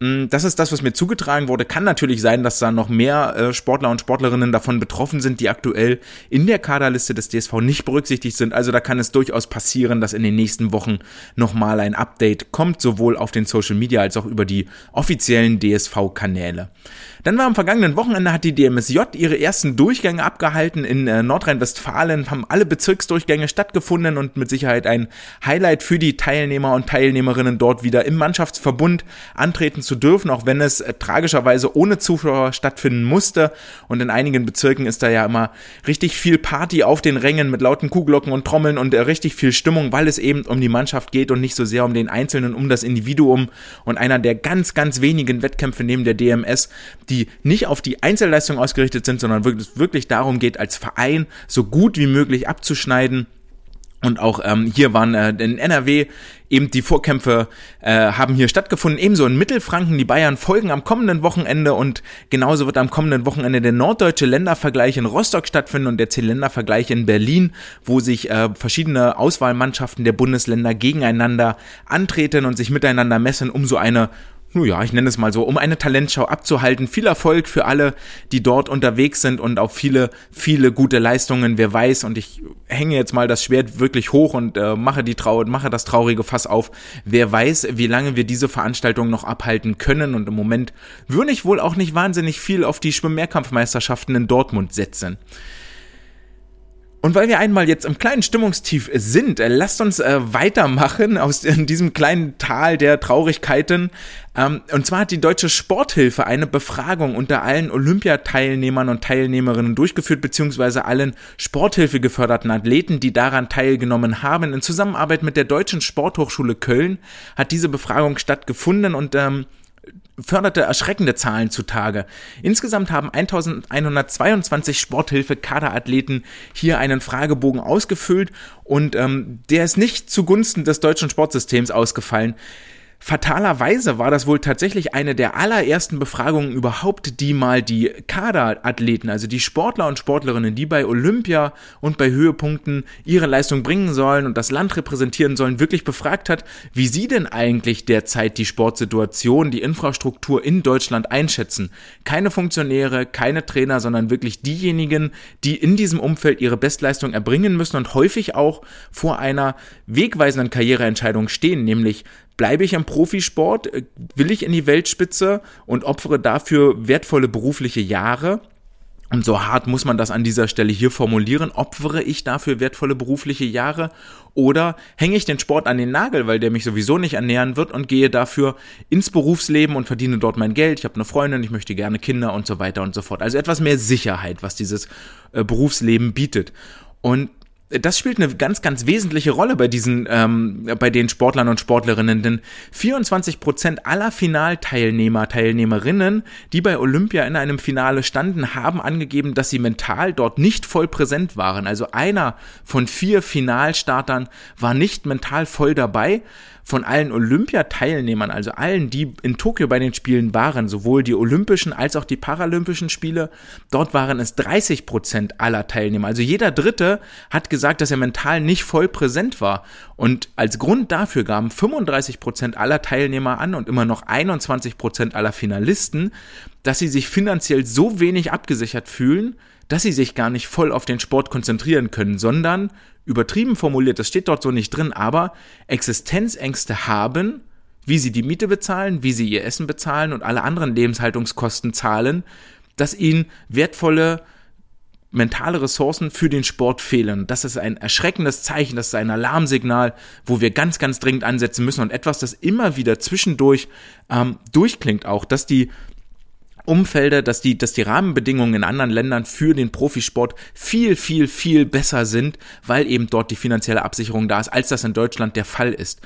Mm, das ist das, was mir zugetragen wurde. Kann natürlich sein, dass da noch mehr äh, Sportler und Sportlerinnen davon betroffen sind, die aktuell in der Kaderliste des DSV nicht berücksichtigt sind. Also da kann es durchaus passieren, dass in den nächsten Wochen nochmal ein Update kommt, sowohl auf den Social Media als auch über die offiziellen DSV-Kanäle. Dann war am vergangenen Wochenende hat die DMSJ ihre ersten Durchgänge abgehalten in äh, Nordrhein-Westfalen, haben alle Bezirksdurchgänge stattgefunden und mit Sicherheit ein Highlight für die Teilnehmer und Teilnehmerinnen dort wieder im Mannschaftsverbund antreten zu dürfen, auch wenn es äh, tragischerweise ohne Zuschauer stattfinden musste. Und in einigen Bezirken ist da ja immer richtig viel Party auf den Rängen mit lauten Kuhglocken und Trommeln und äh, richtig viel Stimmung, weil es eben um die Mannschaft geht und nicht so sehr um den Einzelnen, um das Individuum. Und einer der ganz, ganz wenigen Wettkämpfe neben der DMS, die nicht auf die Einzelleistung ausgerichtet sind, sondern wirklich, wirklich darum geht, als Verein so gut wie möglich abzuschneiden. Und auch ähm, hier waren äh, in NRW eben die Vorkämpfe äh, haben hier stattgefunden. Ebenso in Mittelfranken. Die Bayern folgen am kommenden Wochenende und genauso wird am kommenden Wochenende der norddeutsche Ländervergleich in Rostock stattfinden und der C-Ländervergleich in Berlin, wo sich äh, verschiedene Auswahlmannschaften der Bundesländer gegeneinander antreten und sich miteinander messen, um so eine nun ja, ich nenne es mal so, um eine Talentschau abzuhalten. Viel Erfolg für alle, die dort unterwegs sind und auf viele, viele gute Leistungen. Wer weiß, und ich hänge jetzt mal das Schwert wirklich hoch und äh, mache die Trau mache das traurige Fass auf. Wer weiß, wie lange wir diese Veranstaltung noch abhalten können. Und im Moment würde ich wohl auch nicht wahnsinnig viel auf die Schwimmmehrkampfmeisterschaften in Dortmund setzen. Und weil wir einmal jetzt im kleinen Stimmungstief sind, äh, lasst uns äh, weitermachen aus (laughs) diesem kleinen Tal der Traurigkeiten. Ähm, und zwar hat die Deutsche Sporthilfe eine Befragung unter allen Olympiateilnehmern und Teilnehmerinnen durchgeführt, beziehungsweise allen Sporthilfe geförderten Athleten, die daran teilgenommen haben. In Zusammenarbeit mit der Deutschen Sporthochschule Köln hat diese Befragung stattgefunden und ähm, förderte erschreckende Zahlen zutage. Insgesamt haben 1122 Sporthilfe-Kaderathleten hier einen Fragebogen ausgefüllt und ähm, der ist nicht zugunsten des deutschen Sportsystems ausgefallen. Fatalerweise war das wohl tatsächlich eine der allerersten Befragungen überhaupt, die mal die Kaderathleten, also die Sportler und Sportlerinnen, die bei Olympia und bei Höhepunkten ihre Leistung bringen sollen und das Land repräsentieren sollen, wirklich befragt hat, wie sie denn eigentlich derzeit die Sportsituation, die Infrastruktur in Deutschland einschätzen. Keine Funktionäre, keine Trainer, sondern wirklich diejenigen, die in diesem Umfeld ihre Bestleistung erbringen müssen und häufig auch vor einer wegweisenden Karriereentscheidung stehen, nämlich bleibe ich im Profisport, äh, will ich in die Weltspitze und opfere dafür wertvolle berufliche Jahre. Und so hart muss man das an dieser Stelle hier formulieren. Opfere ich dafür wertvolle berufliche Jahre oder hänge ich den Sport an den Nagel, weil der mich sowieso nicht ernähren wird und gehe dafür ins Berufsleben und verdiene dort mein Geld. Ich habe eine Freundin, ich möchte gerne Kinder und so weiter und so fort. Also etwas mehr Sicherheit, was dieses äh, Berufsleben bietet. Und das spielt eine ganz, ganz wesentliche Rolle bei diesen, ähm, bei den Sportlern und Sportlerinnen, denn 24 Prozent aller Finalteilnehmer, Teilnehmerinnen, die bei Olympia in einem Finale standen, haben angegeben, dass sie mental dort nicht voll präsent waren. Also einer von vier Finalstartern war nicht mental voll dabei von allen Olympiateilnehmern, also allen, die in Tokio bei den Spielen waren, sowohl die Olympischen als auch die Paralympischen Spiele, dort waren es 30 Prozent aller Teilnehmer. Also jeder Dritte hat gesagt, dass er mental nicht voll präsent war. Und als Grund dafür gaben 35 Prozent aller Teilnehmer an und immer noch 21 Prozent aller Finalisten, dass sie sich finanziell so wenig abgesichert fühlen, dass sie sich gar nicht voll auf den Sport konzentrieren können, sondern übertrieben formuliert, das steht dort so nicht drin, aber Existenzängste haben, wie sie die Miete bezahlen, wie sie ihr Essen bezahlen und alle anderen Lebenshaltungskosten zahlen, dass ihnen wertvolle mentale Ressourcen für den Sport fehlen. Das ist ein erschreckendes Zeichen, das ist ein Alarmsignal, wo wir ganz, ganz dringend ansetzen müssen und etwas, das immer wieder zwischendurch ähm, durchklingt auch, dass die Umfelder, dass die, dass die Rahmenbedingungen in anderen Ländern für den Profisport viel, viel, viel besser sind, weil eben dort die finanzielle Absicherung da ist, als das in Deutschland der Fall ist.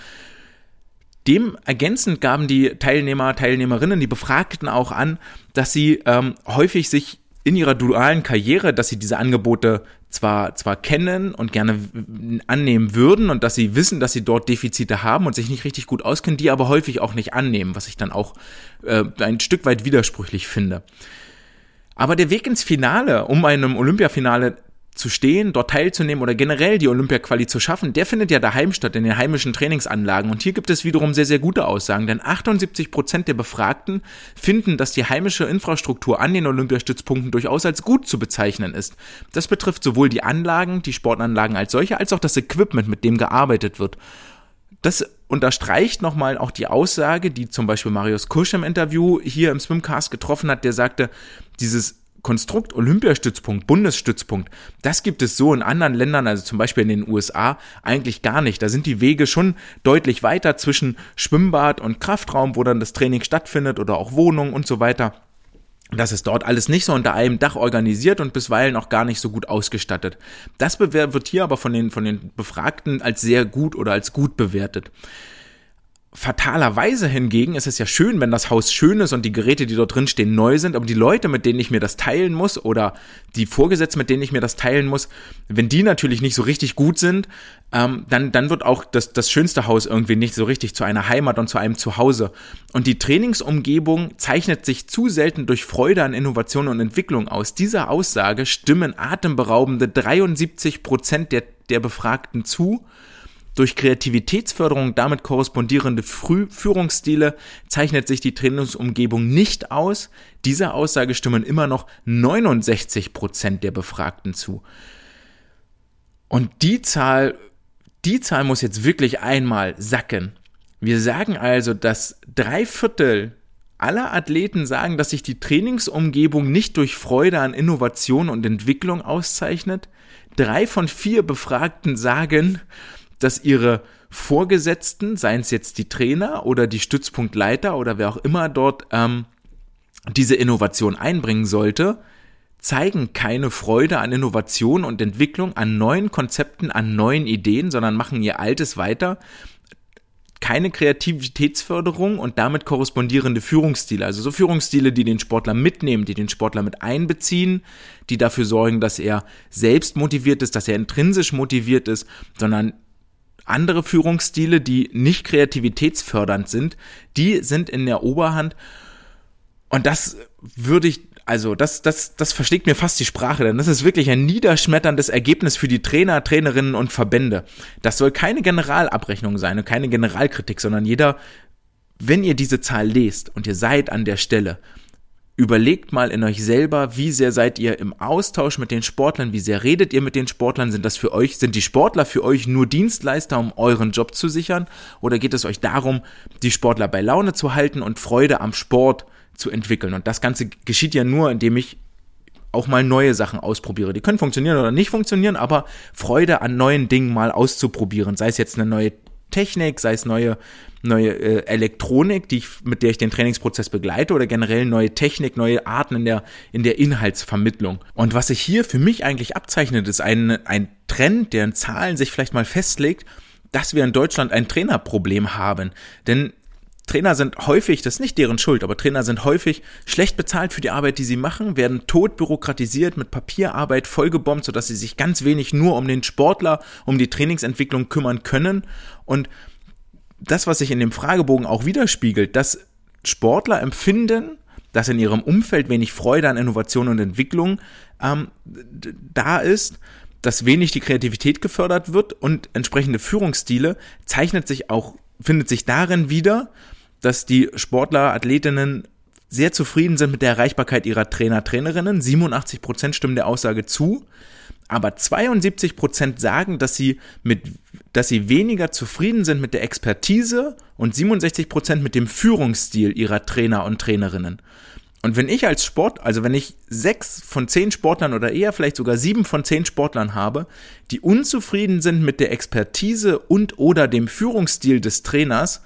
Dem ergänzend gaben die Teilnehmer, Teilnehmerinnen, die Befragten auch an, dass sie ähm, häufig sich in ihrer dualen Karriere, dass sie diese Angebote zwar, zwar kennen und gerne annehmen würden und dass sie wissen, dass sie dort Defizite haben und sich nicht richtig gut auskennen, die aber häufig auch nicht annehmen, was ich dann auch äh, ein Stück weit widersprüchlich finde. Aber der Weg ins Finale, um einem Olympiafinale zu stehen, dort teilzunehmen oder generell die Olympia-Quali zu schaffen, der findet ja daheim statt, in den heimischen Trainingsanlagen. Und hier gibt es wiederum sehr, sehr gute Aussagen, denn 78 Prozent der Befragten finden, dass die heimische Infrastruktur an den Olympiastützpunkten durchaus als gut zu bezeichnen ist. Das betrifft sowohl die Anlagen, die Sportanlagen als solche, als auch das Equipment, mit dem gearbeitet wird. Das unterstreicht nochmal auch die Aussage, die zum Beispiel Marius Kusch im Interview hier im Swimcast getroffen hat, der sagte, dieses Konstrukt Olympiastützpunkt, Bundesstützpunkt, das gibt es so in anderen Ländern, also zum Beispiel in den USA, eigentlich gar nicht. Da sind die Wege schon deutlich weiter zwischen Schwimmbad und Kraftraum, wo dann das Training stattfindet oder auch Wohnungen und so weiter. Das ist dort alles nicht so unter einem Dach organisiert und bisweilen auch gar nicht so gut ausgestattet. Das wird hier aber von den, von den Befragten als sehr gut oder als gut bewertet. Fatalerweise hingegen ist es ja schön, wenn das Haus schön ist und die Geräte, die dort drin stehen, neu sind, aber die Leute, mit denen ich mir das teilen muss oder die Vorgesetzten, mit denen ich mir das teilen muss, wenn die natürlich nicht so richtig gut sind, ähm, dann, dann wird auch das, das schönste Haus irgendwie nicht so richtig zu einer Heimat und zu einem Zuhause. Und die Trainingsumgebung zeichnet sich zu selten durch Freude an Innovation und Entwicklung aus. Dieser Aussage stimmen atemberaubende 73 Prozent der, der Befragten zu durch Kreativitätsförderung damit korrespondierende Führungsstile zeichnet sich die Trainingsumgebung nicht aus. Dieser Aussage stimmen immer noch 69 Prozent der Befragten zu. Und die Zahl, die Zahl muss jetzt wirklich einmal sacken. Wir sagen also, dass drei Viertel aller Athleten sagen, dass sich die Trainingsumgebung nicht durch Freude an Innovation und Entwicklung auszeichnet. drei von vier Befragten sagen, dass ihre Vorgesetzten, seien es jetzt die Trainer oder die Stützpunktleiter oder wer auch immer dort ähm, diese Innovation einbringen sollte, zeigen keine Freude an Innovation und Entwicklung, an neuen Konzepten, an neuen Ideen, sondern machen ihr Altes weiter. Keine Kreativitätsförderung und damit korrespondierende Führungsstile. Also so Führungsstile, die den Sportler mitnehmen, die den Sportler mit einbeziehen, die dafür sorgen, dass er selbst motiviert ist, dass er intrinsisch motiviert ist, sondern andere Führungsstile, die nicht kreativitätsfördernd sind, die sind in der Oberhand. Und das würde ich also das, das, das versteht mir fast die Sprache, denn das ist wirklich ein niederschmetterndes Ergebnis für die Trainer, Trainerinnen und Verbände. Das soll keine Generalabrechnung sein und keine Generalkritik, sondern jeder, wenn ihr diese Zahl lest und ihr seid an der Stelle, überlegt mal in euch selber, wie sehr seid ihr im Austausch mit den Sportlern, wie sehr redet ihr mit den Sportlern, sind das für euch, sind die Sportler für euch nur Dienstleister, um euren Job zu sichern, oder geht es euch darum, die Sportler bei Laune zu halten und Freude am Sport zu entwickeln. Und das Ganze geschieht ja nur, indem ich auch mal neue Sachen ausprobiere. Die können funktionieren oder nicht funktionieren, aber Freude an neuen Dingen mal auszuprobieren. Sei es jetzt eine neue Technik, sei es neue, neue äh, Elektronik, die ich, mit der ich den Trainingsprozess begleite oder generell neue Technik, neue Arten in der, in der Inhaltsvermittlung. Und was sich hier für mich eigentlich abzeichnet, ist ein, ein Trend, der in Zahlen sich vielleicht mal festlegt, dass wir in Deutschland ein Trainerproblem haben. Denn Trainer sind häufig, das ist nicht deren Schuld, aber Trainer sind häufig schlecht bezahlt für die Arbeit, die sie machen, werden tot bürokratisiert, mit Papierarbeit vollgebombt, sodass sie sich ganz wenig nur um den Sportler, um die Trainingsentwicklung kümmern können. Und das, was sich in dem Fragebogen auch widerspiegelt, dass Sportler empfinden, dass in ihrem Umfeld wenig Freude an Innovation und Entwicklung ähm, da ist, dass wenig die Kreativität gefördert wird und entsprechende Führungsstile zeichnet sich auch findet sich darin wieder, dass die Sportler, Athletinnen sehr zufrieden sind mit der Erreichbarkeit ihrer Trainer, Trainerinnen. 87 Prozent stimmen der Aussage zu. Aber 72 Prozent sagen, dass sie mit, dass sie weniger zufrieden sind mit der Expertise und 67 Prozent mit dem Führungsstil ihrer Trainer und Trainerinnen. Und wenn ich als Sport, also wenn ich sechs von zehn Sportlern oder eher vielleicht sogar sieben von zehn Sportlern habe, die unzufrieden sind mit der Expertise und oder dem Führungsstil des Trainers,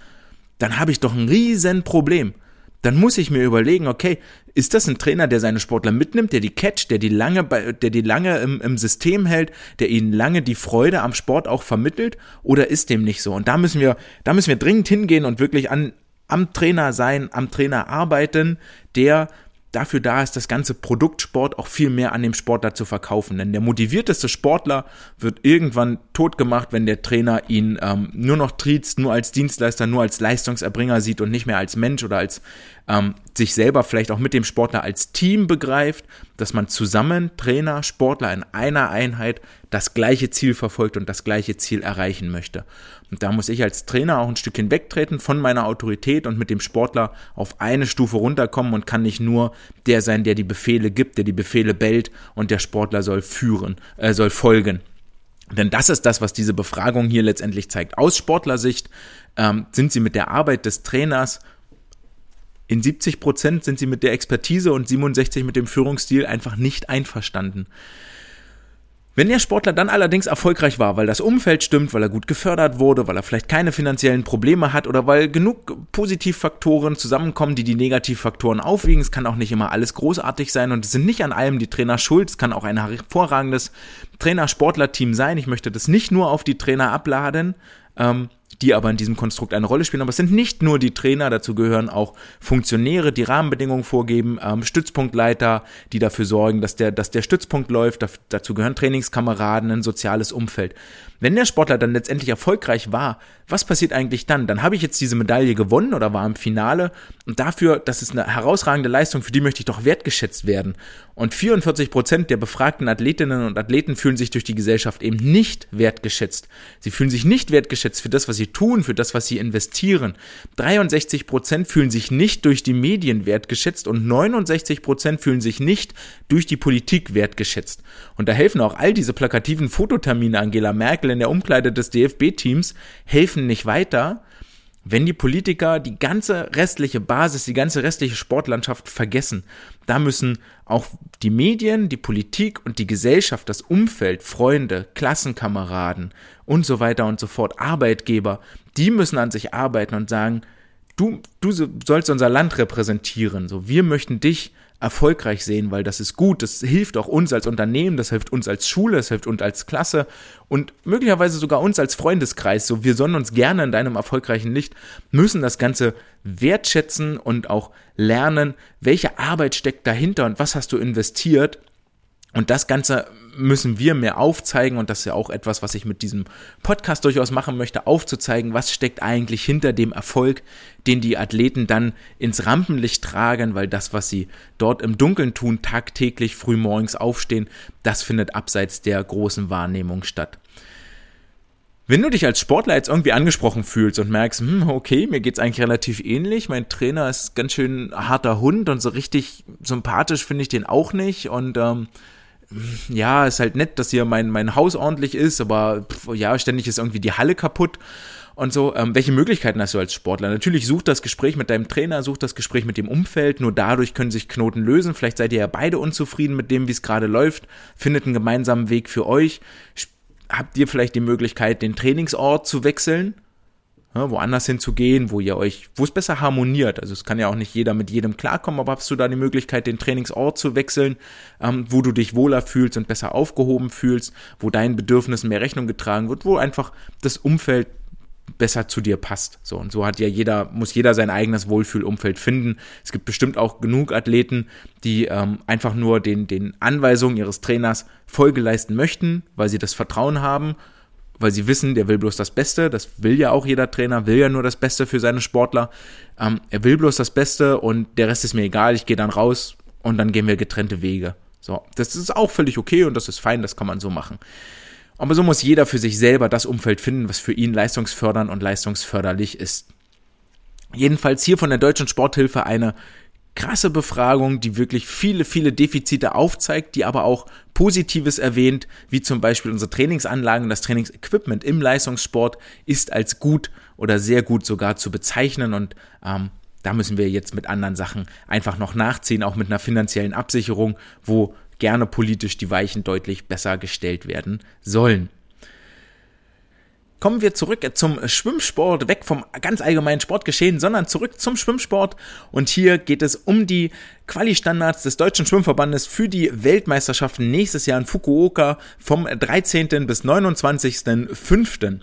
dann habe ich doch ein riesen Problem. Dann muss ich mir überlegen, okay, ist das ein Trainer, der seine Sportler mitnimmt, der die catcht, der die lange, der die lange im, im System hält, der ihnen lange die Freude am Sport auch vermittelt, oder ist dem nicht so? Und da müssen wir, da müssen wir dringend hingehen und wirklich an, am Trainer sein, am Trainer arbeiten, der dafür da ist, das ganze Produktsport auch viel mehr an dem Sportler zu verkaufen. Denn der motivierteste Sportler wird irgendwann tot gemacht, wenn der Trainer ihn ähm, nur noch triezt, nur als Dienstleister, nur als Leistungserbringer sieht und nicht mehr als Mensch oder als ähm, sich selber vielleicht auch mit dem Sportler als Team begreift, dass man zusammen, Trainer, Sportler in einer Einheit, das gleiche Ziel verfolgt und das gleiche Ziel erreichen möchte. Und da muss ich als Trainer auch ein Stückchen wegtreten von meiner Autorität und mit dem Sportler auf eine Stufe runterkommen und kann nicht nur der sein, der die Befehle gibt, der die Befehle bellt und der Sportler soll führen, äh, soll folgen. Denn das ist das, was diese Befragung hier letztendlich zeigt. Aus Sportlersicht ähm, sind sie mit der Arbeit des Trainers in 70 Prozent sind sie mit der Expertise und 67 mit dem Führungsstil einfach nicht einverstanden. Wenn der Sportler dann allerdings erfolgreich war, weil das Umfeld stimmt, weil er gut gefördert wurde, weil er vielleicht keine finanziellen Probleme hat oder weil genug Positivfaktoren zusammenkommen, die die Negativfaktoren aufwiegen, es kann auch nicht immer alles großartig sein und es sind nicht an allem die Trainer schuld, es kann auch ein hervorragendes Trainer-Sportler-Team sein. Ich möchte das nicht nur auf die Trainer abladen, ähm, die aber in diesem Konstrukt eine Rolle spielen. Aber es sind nicht nur die Trainer, dazu gehören auch Funktionäre, die Rahmenbedingungen vorgeben, ähm, Stützpunktleiter, die dafür sorgen, dass der, dass der Stützpunkt läuft. Da, dazu gehören Trainingskameraden, ein soziales Umfeld. Wenn der Sportler dann letztendlich erfolgreich war, was passiert eigentlich dann? Dann habe ich jetzt diese Medaille gewonnen oder war im Finale und dafür, das ist eine herausragende Leistung, für die möchte ich doch wertgeschätzt werden. Und 44 Prozent der befragten Athletinnen und Athleten fühlen sich durch die Gesellschaft eben nicht wertgeschätzt. Sie fühlen sich nicht wertgeschätzt für das, was sie tun, für das, was sie investieren. 63 Prozent fühlen sich nicht durch die Medien wertgeschätzt und 69 Prozent fühlen sich nicht durch die Politik wertgeschätzt. Und da helfen auch all diese plakativen Fototermine Angela Merkel in der Umkleide des DFB-Teams, helfen nicht weiter, wenn die Politiker die ganze restliche Basis, die ganze restliche Sportlandschaft vergessen. Da müssen auch die Medien, die Politik und die Gesellschaft, das Umfeld, Freunde, Klassenkameraden und so weiter und so fort, Arbeitgeber, die müssen an sich arbeiten und sagen, du, du sollst unser Land repräsentieren. So, wir möchten dich erfolgreich sehen, weil das ist gut, das hilft auch uns als Unternehmen, das hilft uns als Schule, das hilft uns als Klasse und möglicherweise sogar uns als Freundeskreis. So, wir sonnen uns gerne in deinem erfolgreichen Licht, müssen das Ganze wertschätzen und auch lernen, welche Arbeit steckt dahinter und was hast du investiert und das Ganze müssen wir mehr aufzeigen und das ist ja auch etwas, was ich mit diesem Podcast durchaus machen möchte, aufzuzeigen, was steckt eigentlich hinter dem Erfolg, den die Athleten dann ins Rampenlicht tragen, weil das, was sie dort im Dunkeln tun, tagtäglich frühmorgens aufstehen, das findet abseits der großen Wahrnehmung statt. Wenn du dich als Sportler jetzt irgendwie angesprochen fühlst und merkst, hm, okay, mir geht's eigentlich relativ ähnlich, mein Trainer ist ganz schön harter Hund und so richtig sympathisch finde ich den auch nicht und ähm, ja, ist halt nett, dass hier mein, mein Haus ordentlich ist, aber pff, ja, ständig ist irgendwie die Halle kaputt und so. Ähm, welche Möglichkeiten hast du als Sportler? Natürlich such das Gespräch mit deinem Trainer, such das Gespräch mit dem Umfeld, nur dadurch können sich Knoten lösen. Vielleicht seid ihr ja beide unzufrieden mit dem, wie es gerade läuft, findet einen gemeinsamen Weg für euch. Habt ihr vielleicht die Möglichkeit, den Trainingsort zu wechseln? Ne, woanders hinzugehen, wo ihr euch, wo es besser harmoniert. Also es kann ja auch nicht jeder mit jedem klarkommen, aber hast du da die Möglichkeit, den Trainingsort zu wechseln, ähm, wo du dich wohler fühlst und besser aufgehoben fühlst, wo deinen Bedürfnissen mehr Rechnung getragen wird, wo einfach das Umfeld besser zu dir passt. So und so hat ja jeder muss jeder sein eigenes Wohlfühlumfeld finden. Es gibt bestimmt auch genug Athleten, die ähm, einfach nur den den Anweisungen ihres Trainers Folge leisten möchten, weil sie das Vertrauen haben weil sie wissen, der will bloß das Beste. Das will ja auch jeder Trainer, will ja nur das Beste für seine Sportler. Ähm, er will bloß das Beste und der Rest ist mir egal. Ich gehe dann raus und dann gehen wir getrennte Wege. So, das ist auch völlig okay und das ist fein, das kann man so machen. Aber so muss jeder für sich selber das Umfeld finden, was für ihn leistungsfördernd und leistungsförderlich ist. Jedenfalls hier von der Deutschen Sporthilfe eine krasse Befragung, die wirklich viele, viele Defizite aufzeigt, die aber auch Positives erwähnt, wie zum Beispiel unsere Trainingsanlagen, das Trainingsequipment im Leistungssport ist als gut oder sehr gut sogar zu bezeichnen und ähm, da müssen wir jetzt mit anderen Sachen einfach noch nachziehen, auch mit einer finanziellen Absicherung, wo gerne politisch die Weichen deutlich besser gestellt werden sollen. Kommen wir zurück zum Schwimmsport, weg vom ganz allgemeinen Sportgeschehen, sondern zurück zum Schwimmsport. Und hier geht es um die Quali-Standards des Deutschen Schwimmverbandes für die Weltmeisterschaften nächstes Jahr in Fukuoka vom 13. bis 29.05.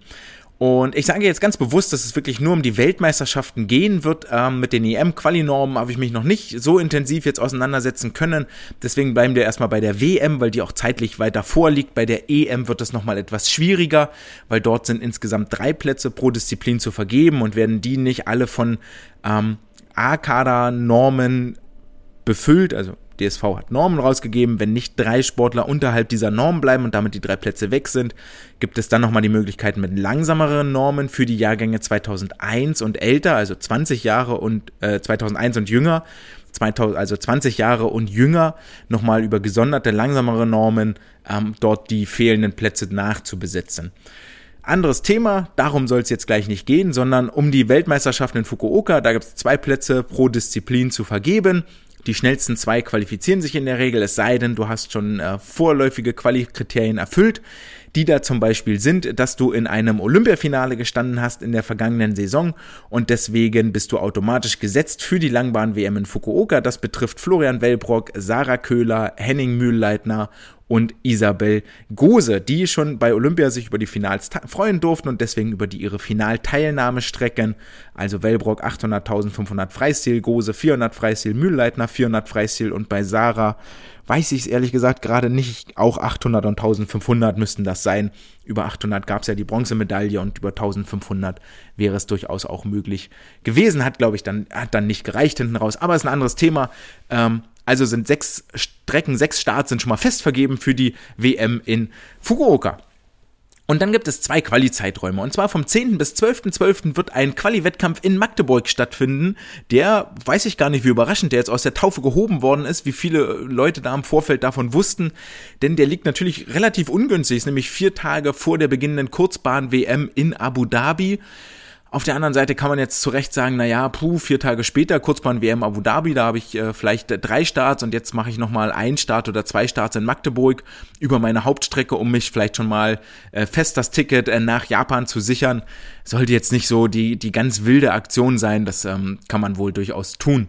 Und ich sage jetzt ganz bewusst, dass es wirklich nur um die Weltmeisterschaften gehen wird. Ähm, mit den EM-Quali-Normen habe ich mich noch nicht so intensiv jetzt auseinandersetzen können. Deswegen bleiben wir erstmal bei der WM, weil die auch zeitlich weiter vorliegt. Bei der EM wird es nochmal etwas schwieriger, weil dort sind insgesamt drei Plätze pro Disziplin zu vergeben und werden die nicht alle von ähm, A-Kader-Normen befüllt, also DSV hat Normen rausgegeben. Wenn nicht drei Sportler unterhalb dieser Normen bleiben und damit die drei Plätze weg sind, gibt es dann nochmal die Möglichkeit mit langsameren Normen für die Jahrgänge 2001 und älter, also 20 Jahre und äh, 2001 und jünger, 2000, also 20 Jahre und jünger, nochmal über gesonderte langsamere Normen ähm, dort die fehlenden Plätze nachzubesetzen. Anderes Thema, darum soll es jetzt gleich nicht gehen, sondern um die Weltmeisterschaften in Fukuoka. Da gibt es zwei Plätze pro Disziplin zu vergeben. Die schnellsten zwei qualifizieren sich in der Regel, es sei denn, du hast schon äh, vorläufige Qualikriterien erfüllt, die da zum Beispiel sind, dass du in einem Olympiafinale gestanden hast in der vergangenen Saison und deswegen bist du automatisch gesetzt für die Langbahn-WM in Fukuoka. Das betrifft Florian Wellbrock, Sarah Köhler, Henning Mühlleitner und Isabel Gose, die schon bei Olympia sich über die Finals freuen durften und deswegen über die ihre Finalteilnahme strecken. Also Wellbrock 800.500 Freistil, Gose 400 Freistil, Mühlleitner 400 Freistil und bei Sarah weiß ich es ehrlich gesagt gerade nicht. Auch 800 und 1500 müssten das sein. Über 800 gab es ja die Bronzemedaille und über 1500 wäre es durchaus auch möglich gewesen. Hat, glaube ich, dann, hat dann nicht gereicht hinten raus. Aber ist ein anderes Thema. Ähm, also sind sechs Strecken, sechs Starts sind schon mal fest vergeben für die WM in Fukuoka. Und dann gibt es zwei Quali-Zeiträume. Und zwar vom 10. bis 12.12. .12. wird ein Quali-Wettkampf in Magdeburg stattfinden. Der, weiß ich gar nicht, wie überraschend der jetzt aus der Taufe gehoben worden ist, wie viele Leute da im Vorfeld davon wussten. Denn der liegt natürlich relativ ungünstig, ist nämlich vier Tage vor der beginnenden Kurzbahn-WM in Abu Dhabi. Auf der anderen Seite kann man jetzt zu Recht sagen, na ja, puh, vier Tage später, Kurzbahn-WM Abu Dhabi, da habe ich äh, vielleicht äh, drei Starts und jetzt mache ich nochmal einen Start oder zwei Starts in Magdeburg über meine Hauptstrecke, um mich vielleicht schon mal äh, fest das Ticket äh, nach Japan zu sichern. Sollte jetzt nicht so die, die ganz wilde Aktion sein, das ähm, kann man wohl durchaus tun.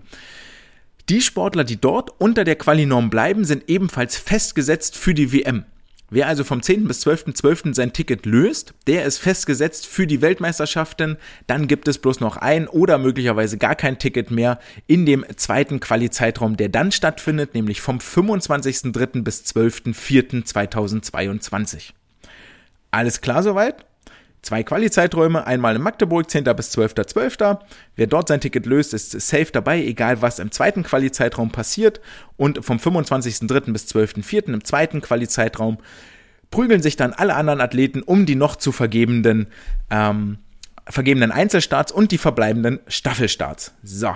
Die Sportler, die dort unter der Qualinorm bleiben, sind ebenfalls festgesetzt für die WM. Wer also vom 10. bis 12.12. .12. sein Ticket löst, der ist festgesetzt für die Weltmeisterschaften. Dann gibt es bloß noch ein oder möglicherweise gar kein Ticket mehr in dem zweiten Quali-Zeitraum, der dann stattfindet, nämlich vom 25.03. bis 12.04.2022. Alles klar soweit? Zwei Quali-Zeiträume, einmal in Magdeburg, 10. bis 12.12. .12. Wer dort sein Ticket löst, ist safe dabei, egal was im zweiten Quali-Zeitraum passiert. Und vom 25.03. bis 12.04. im zweiten Quali-Zeitraum prügeln sich dann alle anderen Athleten um die noch zu vergebenden, ähm, vergebenen Einzelstarts und die verbleibenden Staffelstarts. So,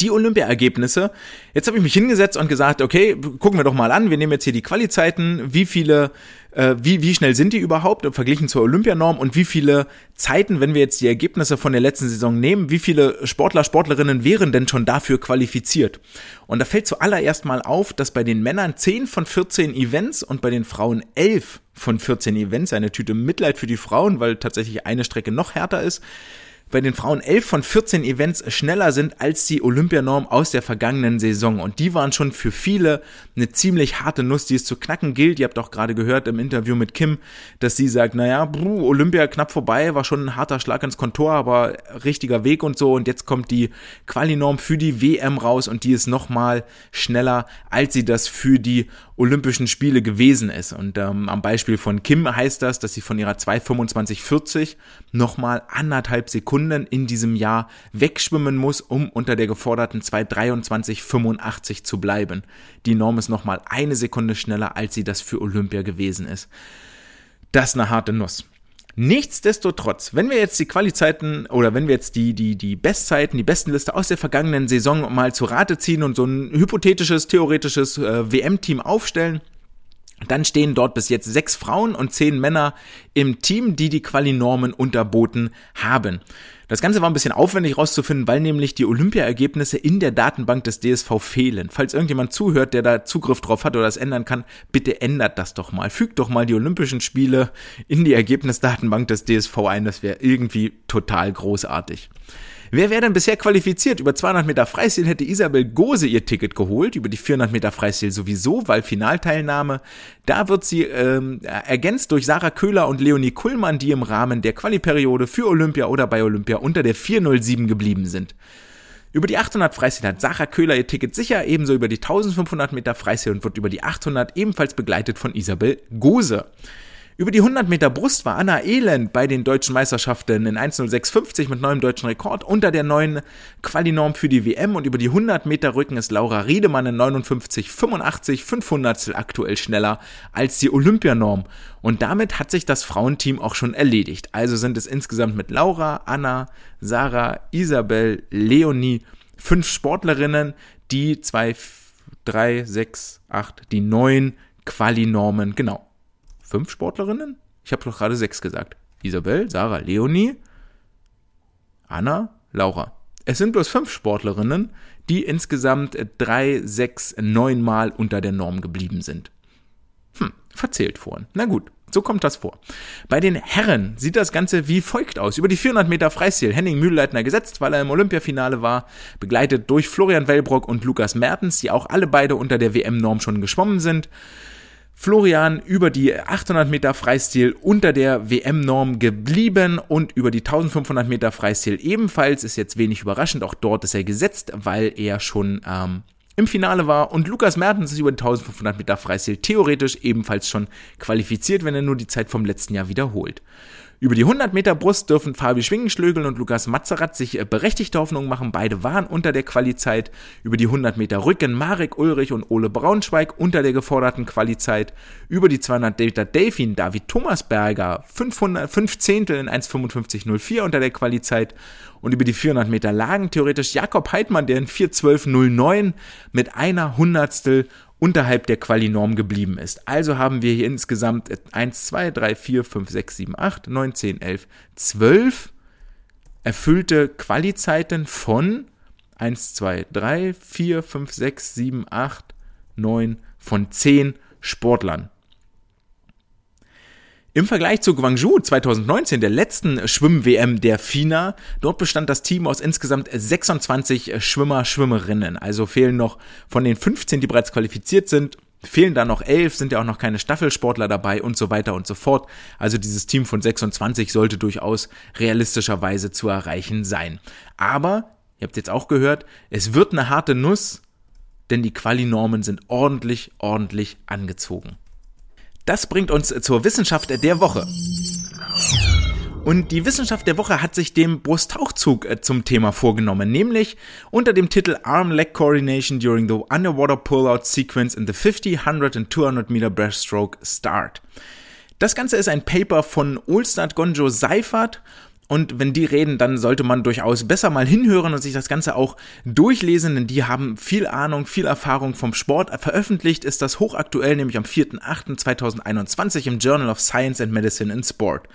die Olympiaergebnisse. Jetzt habe ich mich hingesetzt und gesagt, okay, gucken wir doch mal an. Wir nehmen jetzt hier die Qualizeiten. Wie viele, äh, wie, wie schnell sind die überhaupt verglichen zur Olympianorm und wie viele Zeiten, wenn wir jetzt die Ergebnisse von der letzten Saison nehmen, wie viele Sportler, Sportlerinnen wären denn schon dafür qualifiziert? Und da fällt zuallererst mal auf, dass bei den Männern 10 von 14 Events und bei den Frauen 11 von 14 Events, eine Tüte Mitleid für die Frauen, weil tatsächlich eine Strecke noch härter ist, bei den Frauen 11 von 14 Events schneller sind als die Olympianorm aus der vergangenen Saison. Und die waren schon für viele eine ziemlich harte Nuss, die es zu knacken gilt. Ihr habt auch gerade gehört im Interview mit Kim, dass sie sagt, naja, bruh, Olympia knapp vorbei, war schon ein harter Schlag ins Kontor, aber richtiger Weg und so. Und jetzt kommt die Qualinorm für die WM raus und die ist nochmal schneller, als sie das für die Olympischen Spiele gewesen ist. Und ähm, am Beispiel von Kim heißt das, dass sie von ihrer 2,25,40 nochmal anderthalb Sekunden in diesem Jahr wegschwimmen muss, um unter der geforderten 2,23,85 zu bleiben. Die Norm ist nochmal eine Sekunde schneller, als sie das für Olympia gewesen ist. Das ist eine harte Nuss. Nichtsdestotrotz, wenn wir jetzt die Qualizeiten oder wenn wir jetzt die, die, die Bestzeiten, die Bestenliste aus der vergangenen Saison mal zu Rate ziehen und so ein hypothetisches, theoretisches äh, WM-Team aufstellen, dann stehen dort bis jetzt sechs Frauen und zehn Männer im Team, die die Quali-Normen unterboten haben. Das Ganze war ein bisschen aufwendig rauszufinden, weil nämlich die Olympia-Ergebnisse in der Datenbank des DSV fehlen. Falls irgendjemand zuhört, der da Zugriff drauf hat oder das ändern kann, bitte ändert das doch mal. Fügt doch mal die Olympischen Spiele in die Ergebnisdatenbank des DSV ein. Das wäre irgendwie total großartig. Wer wäre denn bisher qualifiziert? Über 200 Meter Freistil hätte Isabel Gose ihr Ticket geholt, über die 400 Meter Freistil sowieso, weil Finalteilnahme. Da wird sie ähm, ergänzt durch Sarah Köhler und Leonie Kuhlmann, die im Rahmen der Qualiperiode für Olympia oder bei Olympia unter der 407 geblieben sind. Über die 800 Freistil hat Sarah Köhler ihr Ticket sicher, ebenso über die 1500 Meter Freistil und wird über die 800 ebenfalls begleitet von Isabel Gose. Über die 100 Meter Brust war Anna Elend bei den deutschen Meisterschaften in 1.06.50 mit neuem deutschen Rekord unter der neuen Qualinorm für die WM und über die 100 Meter Rücken ist Laura Riedemann in 59.85 500 aktuell schneller als die Olympianorm. Und damit hat sich das Frauenteam auch schon erledigt. Also sind es insgesamt mit Laura, Anna, Sarah, Isabel, Leonie fünf Sportlerinnen, die zwei, drei, sechs, acht, die neun Qualinormen, genau, fünf Sportlerinnen? Ich habe doch gerade sechs gesagt. Isabel, Sarah, Leonie, Anna, Laura. Es sind bloß fünf Sportlerinnen, die insgesamt drei, sechs, neun Mal unter der Norm geblieben sind. Hm, verzählt vorhin. Na gut, so kommt das vor. Bei den Herren sieht das Ganze wie folgt aus. Über die 400 Meter Freistil Henning Mühlleitner gesetzt, weil er im Olympiafinale war, begleitet durch Florian Wellbrock und Lukas Mertens, die auch alle beide unter der WM-Norm schon geschwommen sind. Florian über die 800 Meter Freistil unter der WM-Norm geblieben und über die 1500 Meter Freistil ebenfalls. Ist jetzt wenig überraschend, auch dort ist er gesetzt, weil er schon ähm, im Finale war. Und Lukas Mertens ist über die 1500 Meter Freistil theoretisch ebenfalls schon qualifiziert, wenn er nur die Zeit vom letzten Jahr wiederholt. Über die 100 Meter Brust dürfen Fabi Schwingenschlögel und Lukas Mazerat sich äh, berechtigte Hoffnungen machen. Beide waren unter der Qualizeit. Über die 100 Meter Rücken Marek Ulrich und Ole Braunschweig unter der geforderten Qualizeit. Über die 200 Meter Delfin David Thomasberger 500, 5 Zehntel in 1,55,04 unter der Qualizeit. Und über die 400 Meter Lagen theoretisch Jakob Heidmann, der in 4,12,09 mit einer Hundertstel unterhalb der Quali-Norm geblieben ist. Also haben wir hier insgesamt 1, 2, 3, 4, 5, 6, 7, 8, 9, 10, 11, 12 erfüllte Qualizeiten von 1, 2, 3, 4, 5, 6, 7, 8, 9 von 10 Sportlern. Im Vergleich zu Guangzhou 2019, der letzten Schwimm-WM der FINA, dort bestand das Team aus insgesamt 26 Schwimmer, Schwimmerinnen. Also fehlen noch von den 15, die bereits qualifiziert sind, fehlen da noch 11, sind ja auch noch keine Staffelsportler dabei und so weiter und so fort. Also dieses Team von 26 sollte durchaus realistischerweise zu erreichen sein. Aber, ihr habt jetzt auch gehört, es wird eine harte Nuss, denn die Quali-Normen sind ordentlich, ordentlich angezogen. Das bringt uns zur Wissenschaft der Woche. Und die Wissenschaft der Woche hat sich dem Brusttauchzug äh, zum Thema vorgenommen, nämlich unter dem Titel Arm-Leg Coordination during the Underwater Pullout Sequence in the 50, 100 and 200 Meter Breaststroke Start. Das Ganze ist ein Paper von Olstad Gonjo Seifert und wenn die reden, dann sollte man durchaus besser mal hinhören und sich das Ganze auch durchlesen, denn die haben viel Ahnung, viel Erfahrung vom Sport. Veröffentlicht ist das hochaktuell, nämlich am 4.8.2021 im Journal of Science and Medicine in Sport.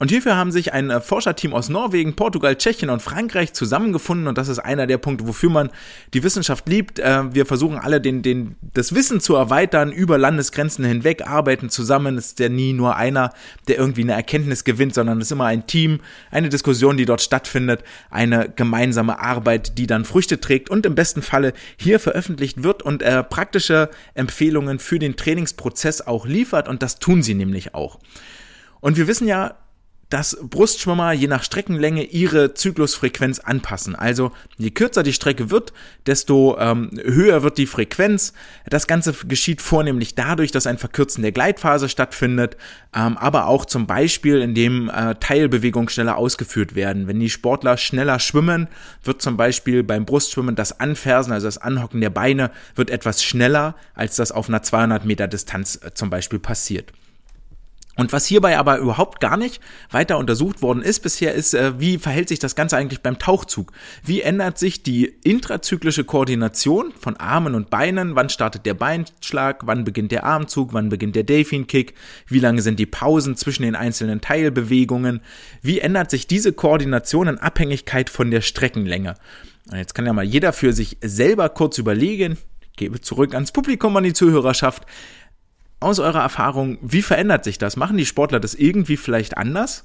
Und hierfür haben sich ein äh, Forscherteam aus Norwegen, Portugal, Tschechien und Frankreich zusammengefunden und das ist einer der Punkte, wofür man die Wissenschaft liebt. Äh, wir versuchen alle den, den, das Wissen zu erweitern über Landesgrenzen hinweg, arbeiten zusammen. Es ist ja nie nur einer, der irgendwie eine Erkenntnis gewinnt, sondern es ist immer ein Team, eine Diskussion, die dort stattfindet, eine gemeinsame Arbeit, die dann Früchte trägt und im besten Falle hier veröffentlicht wird und äh, praktische Empfehlungen für den Trainingsprozess auch liefert und das tun sie nämlich auch. Und wir wissen ja, dass Brustschwimmer je nach Streckenlänge ihre Zyklusfrequenz anpassen. Also je kürzer die Strecke wird, desto ähm, höher wird die Frequenz. Das Ganze geschieht vornehmlich dadurch, dass ein Verkürzen der Gleitphase stattfindet, ähm, aber auch zum Beispiel, indem äh, Teilbewegungen schneller ausgeführt werden. Wenn die Sportler schneller schwimmen, wird zum Beispiel beim Brustschwimmen das Anfersen, also das Anhocken der Beine, wird etwas schneller, als das auf einer 200 Meter Distanz äh, zum Beispiel passiert. Und was hierbei aber überhaupt gar nicht weiter untersucht worden ist bisher, ist, äh, wie verhält sich das Ganze eigentlich beim Tauchzug? Wie ändert sich die intrazyklische Koordination von Armen und Beinen? Wann startet der Beinschlag? Wann beginnt der Armzug? Wann beginnt der Delfin-Kick? Wie lange sind die Pausen zwischen den einzelnen Teilbewegungen? Wie ändert sich diese Koordination in Abhängigkeit von der Streckenlänge? Jetzt kann ja mal jeder für sich selber kurz überlegen, gebe zurück ans Publikum, an die Zuhörerschaft aus eurer Erfahrung, wie verändert sich das? Machen die Sportler das irgendwie vielleicht anders?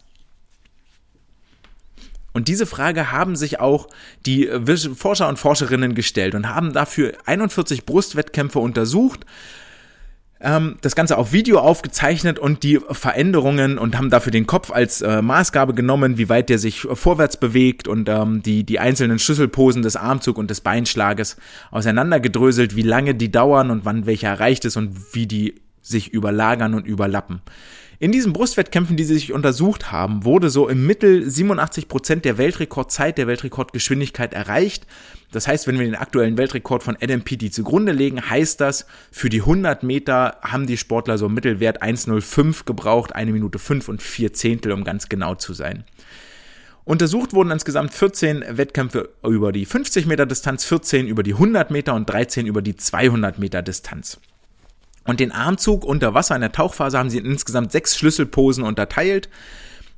Und diese Frage haben sich auch die Forscher und Forscherinnen gestellt und haben dafür 41 Brustwettkämpfe untersucht, ähm, das Ganze auf Video aufgezeichnet und die Veränderungen und haben dafür den Kopf als äh, Maßgabe genommen, wie weit der sich vorwärts bewegt und ähm, die, die einzelnen Schlüsselposen des Armzug und des Beinschlages auseinandergedröselt, wie lange die dauern und wann welche erreicht ist und wie die sich überlagern und überlappen. In diesen Brustwettkämpfen, die sie sich untersucht haben, wurde so im Mittel 87 Prozent der Weltrekordzeit, der Weltrekordgeschwindigkeit erreicht. Das heißt, wenn wir den aktuellen Weltrekord von Adam Peaty zugrunde legen, heißt das, für die 100 Meter haben die Sportler so Mittelwert 1,05 gebraucht, eine Minute 5 und 4 Zehntel, um ganz genau zu sein. Untersucht wurden insgesamt 14 Wettkämpfe über die 50 Meter Distanz, 14 über die 100 Meter und 13 über die 200 Meter Distanz. Und den Armzug unter Wasser in der Tauchphase haben sie in insgesamt sechs Schlüsselposen unterteilt.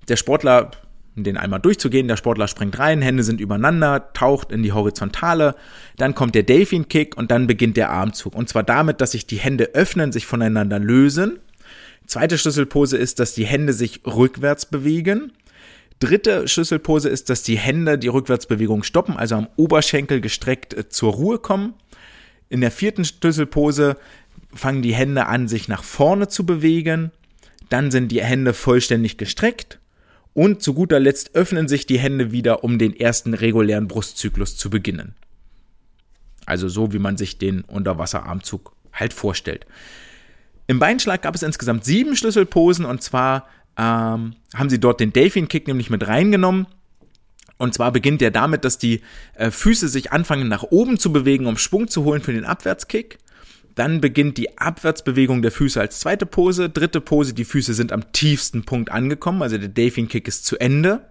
Der Sportler, den einmal durchzugehen, der Sportler springt rein, Hände sind übereinander, taucht in die Horizontale, dann kommt der Delfin Kick und dann beginnt der Armzug. Und zwar damit, dass sich die Hände öffnen, sich voneinander lösen. Zweite Schlüsselpose ist, dass die Hände sich rückwärts bewegen. Dritte Schlüsselpose ist, dass die Hände die Rückwärtsbewegung stoppen, also am Oberschenkel gestreckt äh, zur Ruhe kommen. In der vierten Schlüsselpose fangen die Hände an, sich nach vorne zu bewegen, dann sind die Hände vollständig gestreckt und zu guter Letzt öffnen sich die Hände wieder, um den ersten regulären Brustzyklus zu beginnen. Also so, wie man sich den Unterwasserarmzug halt vorstellt. Im Beinschlag gab es insgesamt sieben Schlüsselposen und zwar ähm, haben sie dort den Delfin Kick nämlich mit reingenommen. Und zwar beginnt der damit, dass die äh, Füße sich anfangen nach oben zu bewegen, um Schwung zu holen für den Abwärtskick. Dann beginnt die Abwärtsbewegung der Füße als zweite Pose. Dritte Pose, die Füße sind am tiefsten Punkt angekommen, also der Delfin Kick ist zu Ende.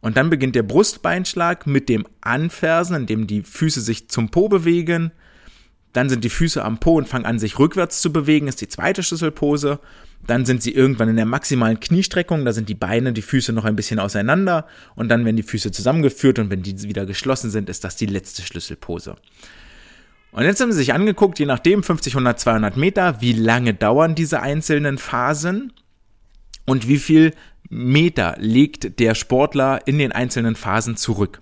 Und dann beginnt der Brustbeinschlag mit dem Anfersen, in dem die Füße sich zum Po bewegen. Dann sind die Füße am Po und fangen an, sich rückwärts zu bewegen, ist die zweite Schlüsselpose. Dann sind sie irgendwann in der maximalen Kniestreckung, da sind die Beine, die Füße noch ein bisschen auseinander und dann werden die Füße zusammengeführt und wenn die wieder geschlossen sind, ist das die letzte Schlüsselpose. Und jetzt haben sie sich angeguckt, je nachdem 50, 100, 200 Meter, wie lange dauern diese einzelnen Phasen und wie viel Meter legt der Sportler in den einzelnen Phasen zurück.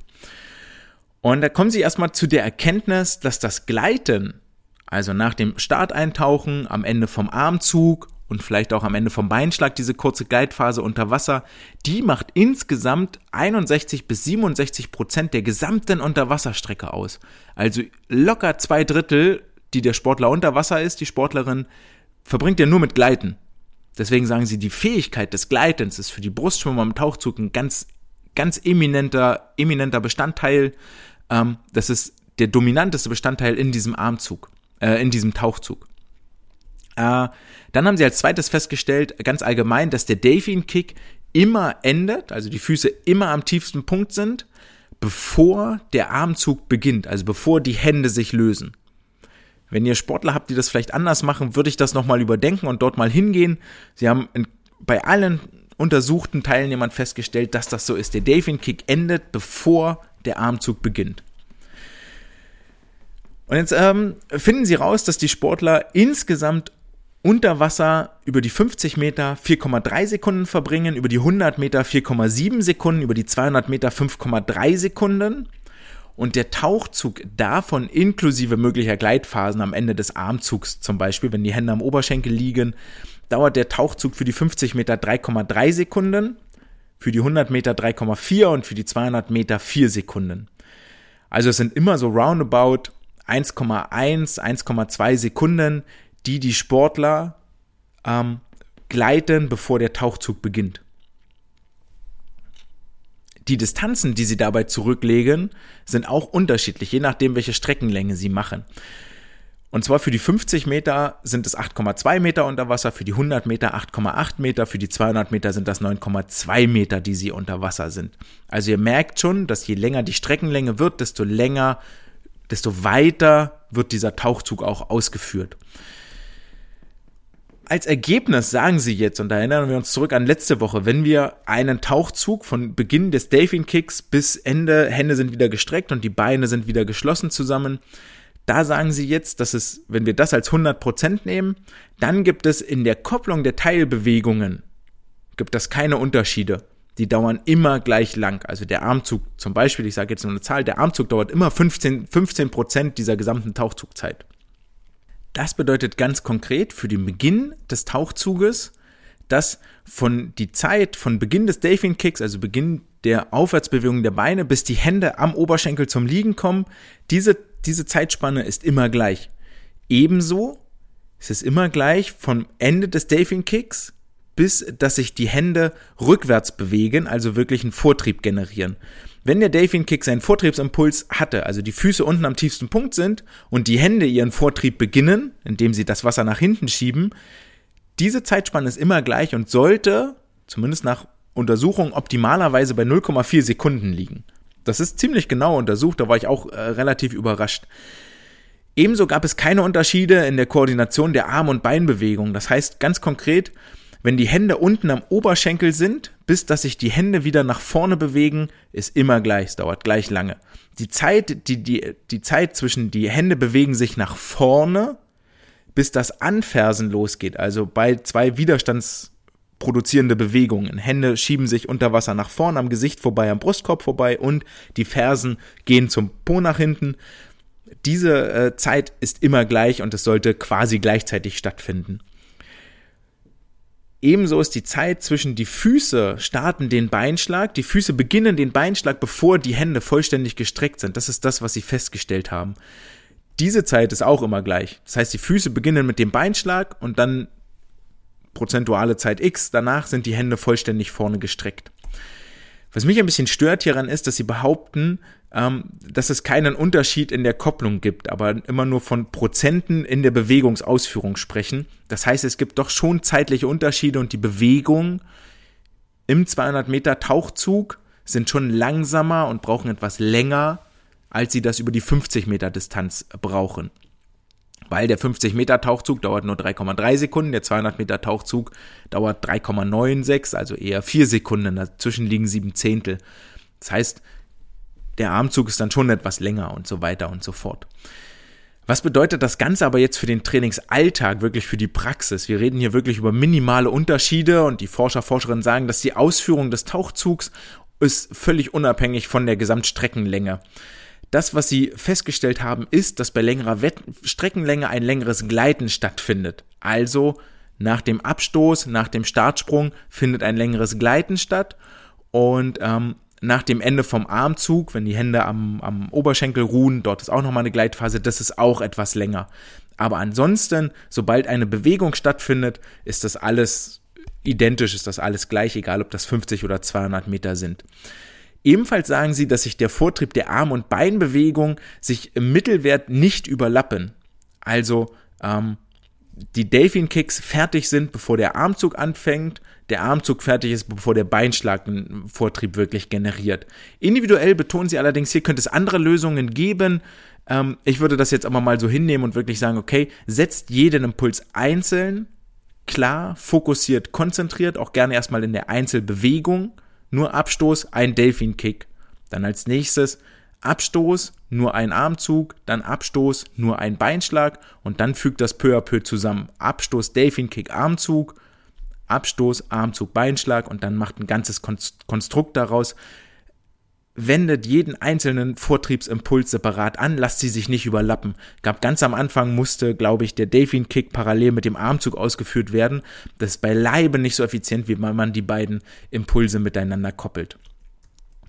Und da kommen sie erstmal zu der Erkenntnis, dass das Gleiten, also nach dem Starteintauchen, am Ende vom Armzug und vielleicht auch am Ende vom Beinschlag, diese kurze Gleitphase unter Wasser, die macht insgesamt 61 bis 67 Prozent der gesamten Unterwasserstrecke aus. Also locker zwei Drittel, die der Sportler unter Wasser ist, die Sportlerin, verbringt ja nur mit Gleiten. Deswegen sagen sie, die Fähigkeit des Gleitens ist für die Brustschwimmer im Tauchzug ein ganz, ganz eminenter, eminenter Bestandteil. Ähm, das ist der dominanteste Bestandteil in diesem Armzug, äh, in diesem Tauchzug. Äh, dann haben sie als zweites festgestellt, ganz allgemein, dass der Delfin Kick immer endet, also die Füße immer am tiefsten Punkt sind, bevor der Armzug beginnt, also bevor die Hände sich lösen. Wenn ihr Sportler habt, die das vielleicht anders machen, würde ich das nochmal überdenken und dort mal hingehen. Sie haben in, bei allen untersuchten Teilnehmern festgestellt, dass das so ist. Der Delfin Kick endet, bevor der Armzug beginnt. Und jetzt ähm, finden sie raus, dass die Sportler insgesamt unter Wasser über die 50 Meter 4,3 Sekunden verbringen, über die 100 Meter 4,7 Sekunden, über die 200 Meter 5,3 Sekunden und der Tauchzug davon inklusive möglicher Gleitphasen am Ende des Armzugs zum Beispiel, wenn die Hände am Oberschenkel liegen, dauert der Tauchzug für die 50 Meter 3,3 Sekunden, für die 100 Meter 3,4 und für die 200 Meter 4 Sekunden. Also es sind immer so roundabout 1,1, 1,2 Sekunden, die die Sportler ähm, gleiten, bevor der Tauchzug beginnt. Die Distanzen, die sie dabei zurücklegen, sind auch unterschiedlich, je nachdem, welche Streckenlänge sie machen. Und zwar für die 50 Meter sind es 8,2 Meter unter Wasser, für die 100 Meter 8,8 Meter, für die 200 Meter sind das 9,2 Meter, die sie unter Wasser sind. Also ihr merkt schon, dass je länger die Streckenlänge wird, desto länger, desto weiter wird dieser Tauchzug auch ausgeführt als Ergebnis sagen sie jetzt, und da erinnern wir uns zurück an letzte Woche, wenn wir einen Tauchzug von Beginn des Delfin Kicks bis Ende, Hände sind wieder gestreckt und die Beine sind wieder geschlossen zusammen, da sagen sie jetzt, dass es, wenn wir das als 100% nehmen, dann gibt es in der Kopplung der Teilbewegungen, gibt es keine Unterschiede. Die dauern immer gleich lang. Also der Armzug zum Beispiel, ich sage jetzt nur eine Zahl, der Armzug dauert immer 15, 15% dieser gesamten Tauchzugzeit. Das bedeutet ganz konkret für den Beginn des Tauchzuges, dass von die Zeit von Beginn des Delfin Kicks, also Beginn der Aufwärtsbewegung der Beine, bis die Hände am Oberschenkel zum Liegen kommen, diese, diese Zeitspanne ist immer gleich. Ebenso ist es immer gleich vom Ende des Delfin Kicks bis dass sich die Hände rückwärts bewegen, also wirklich einen Vortrieb generieren. Wenn der Delfin Kick seinen Vortriebsimpuls hatte, also die Füße unten am tiefsten Punkt sind und die Hände ihren Vortrieb beginnen, indem sie das Wasser nach hinten schieben, diese Zeitspanne ist immer gleich und sollte, zumindest nach Untersuchung, optimalerweise bei 0,4 Sekunden liegen. Das ist ziemlich genau untersucht, da war ich auch äh, relativ überrascht. Ebenso gab es keine Unterschiede in der Koordination der Arm- und Beinbewegungen. Das heißt ganz konkret, wenn die Hände unten am Oberschenkel sind, bis dass sich die Hände wieder nach vorne bewegen, ist immer gleich, es dauert gleich lange. Die Zeit, die, die, die Zeit zwischen die Hände bewegen sich nach vorne, bis das Anfersen losgeht, also bei zwei widerstandsproduzierende Bewegungen. Hände schieben sich unter Wasser nach vorne, am Gesicht vorbei, am Brustkorb vorbei und die Fersen gehen zum Po nach hinten. Diese äh, Zeit ist immer gleich und es sollte quasi gleichzeitig stattfinden. Ebenso ist die Zeit zwischen die Füße starten den Beinschlag, die Füße beginnen den Beinschlag, bevor die Hände vollständig gestreckt sind. Das ist das, was sie festgestellt haben. Diese Zeit ist auch immer gleich. Das heißt, die Füße beginnen mit dem Beinschlag und dann prozentuale Zeit X, danach sind die Hände vollständig vorne gestreckt. Was mich ein bisschen stört hieran ist, dass sie behaupten, ähm, dass es keinen Unterschied in der Kopplung gibt, aber immer nur von Prozenten in der Bewegungsausführung sprechen. Das heißt, es gibt doch schon zeitliche Unterschiede und die Bewegung im 200 Meter Tauchzug sind schon langsamer und brauchen etwas länger, als sie das über die 50 Meter Distanz brauchen. weil der 50-Meter-Tauchzug dauert nur 3,3 Sekunden, der 200-Meter-Tauchzug dauert 3,96, also eher 4 Sekunden, dazwischen liegen 7 Zehntel. Das heißt, der Armzug ist dann schon etwas länger und so weiter und so fort. Was bedeutet das Ganze aber jetzt für den Trainingsalltag, wirklich für die Praxis? Wir reden hier wirklich über minimale Unterschiede und die Forscher, Forscherinnen sagen, dass die Ausführung des Tauchzugs ist völlig unabhängig von der Gesamtstreckenlänge. Das, was sie festgestellt haben, ist, dass bei längerer Wett Streckenlänge ein längeres Gleiten stattfindet. Also nach dem Abstoß, nach dem Startsprung findet ein längeres Gleiten statt und ähm, nach dem Ende vom Armzug, wenn die Hände am, am Oberschenkel ruhen, dort ist auch nochmal eine Gleitphase, das ist auch etwas länger. Aber ansonsten, sobald eine Bewegung stattfindet, ist das alles identisch, ist das alles gleich, egal ob das 50 oder 200 Meter sind. Ebenfalls sagen sie, dass sich der Vortrieb der Arm- und Beinbewegung sich im Mittelwert nicht überlappen. Also ähm, die Delfin Kicks fertig sind, bevor der Armzug anfängt, der Armzug fertig ist, bevor der Beinschlag einen Vortrieb wirklich generiert. Individuell betonen sie allerdings, hier könnte es andere Lösungen geben. Ähm, ich würde das jetzt aber mal so hinnehmen und wirklich sagen, okay, setzt jeden Impuls einzeln, klar, fokussiert, konzentriert, auch gerne erstmal in der Einzelbewegung. Nur Abstoß, ein Delfin Kick. Dann als nächstes Abstoß, nur ein Armzug, dann Abstoß, nur ein Beinschlag und dann fügt das peu à peu zusammen. Abstoß, Delfin Kick, Armzug, Abstoß, Armzug, Beinschlag und dann macht ein ganzes Konstrukt daraus. Wendet jeden einzelnen Vortriebsimpuls separat an, lasst sie sich nicht überlappen. Gab ganz am Anfang musste, glaube ich, der Delfin Kick parallel mit dem Armzug ausgeführt werden. Das ist beileibe nicht so effizient, wie man die beiden Impulse miteinander koppelt.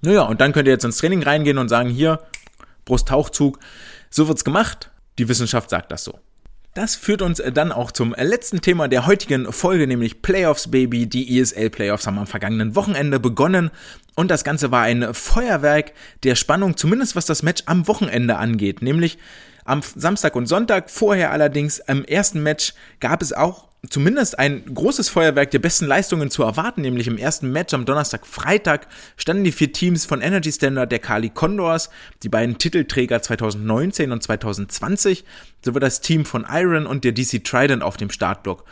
Naja, und dann könnt ihr jetzt ins Training reingehen und sagen, hier, Brusttauchzug, so wird's gemacht. Die Wissenschaft sagt das so. Das führt uns dann auch zum letzten Thema der heutigen Folge, nämlich Playoffs Baby. Die ESL Playoffs haben am vergangenen Wochenende begonnen und das Ganze war ein Feuerwerk der Spannung, zumindest was das Match am Wochenende angeht, nämlich am Samstag und Sonntag. Vorher allerdings im ersten Match gab es auch zumindest ein großes Feuerwerk der besten Leistungen zu erwarten, nämlich im ersten Match am Donnerstag, Freitag standen die vier Teams von Energy Standard der Kali Condors, die beiden Titelträger 2019 und 2020, sowie das Team von Iron und der DC Trident auf dem Startblock.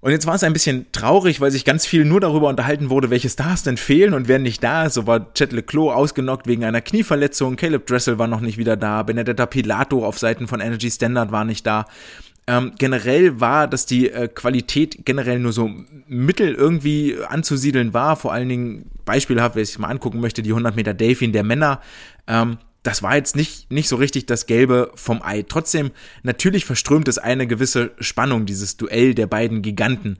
Und jetzt war es ein bisschen traurig, weil sich ganz viel nur darüber unterhalten wurde, welche Stars denn fehlen und wer nicht da ist. So war Chet Leclos ausgenockt wegen einer Knieverletzung, Caleb Dressel war noch nicht wieder da, Benedetta Pilato auf Seiten von Energy Standard war nicht da. Ähm, generell war, dass die äh, Qualität generell nur so mittel irgendwie anzusiedeln war. Vor allen Dingen beispielhaft, wer sich mal angucken möchte, die 100 Meter Delfin der Männer. Ähm, das war jetzt nicht, nicht so richtig das Gelbe vom Ei. Trotzdem, natürlich verströmt es eine gewisse Spannung, dieses Duell der beiden Giganten.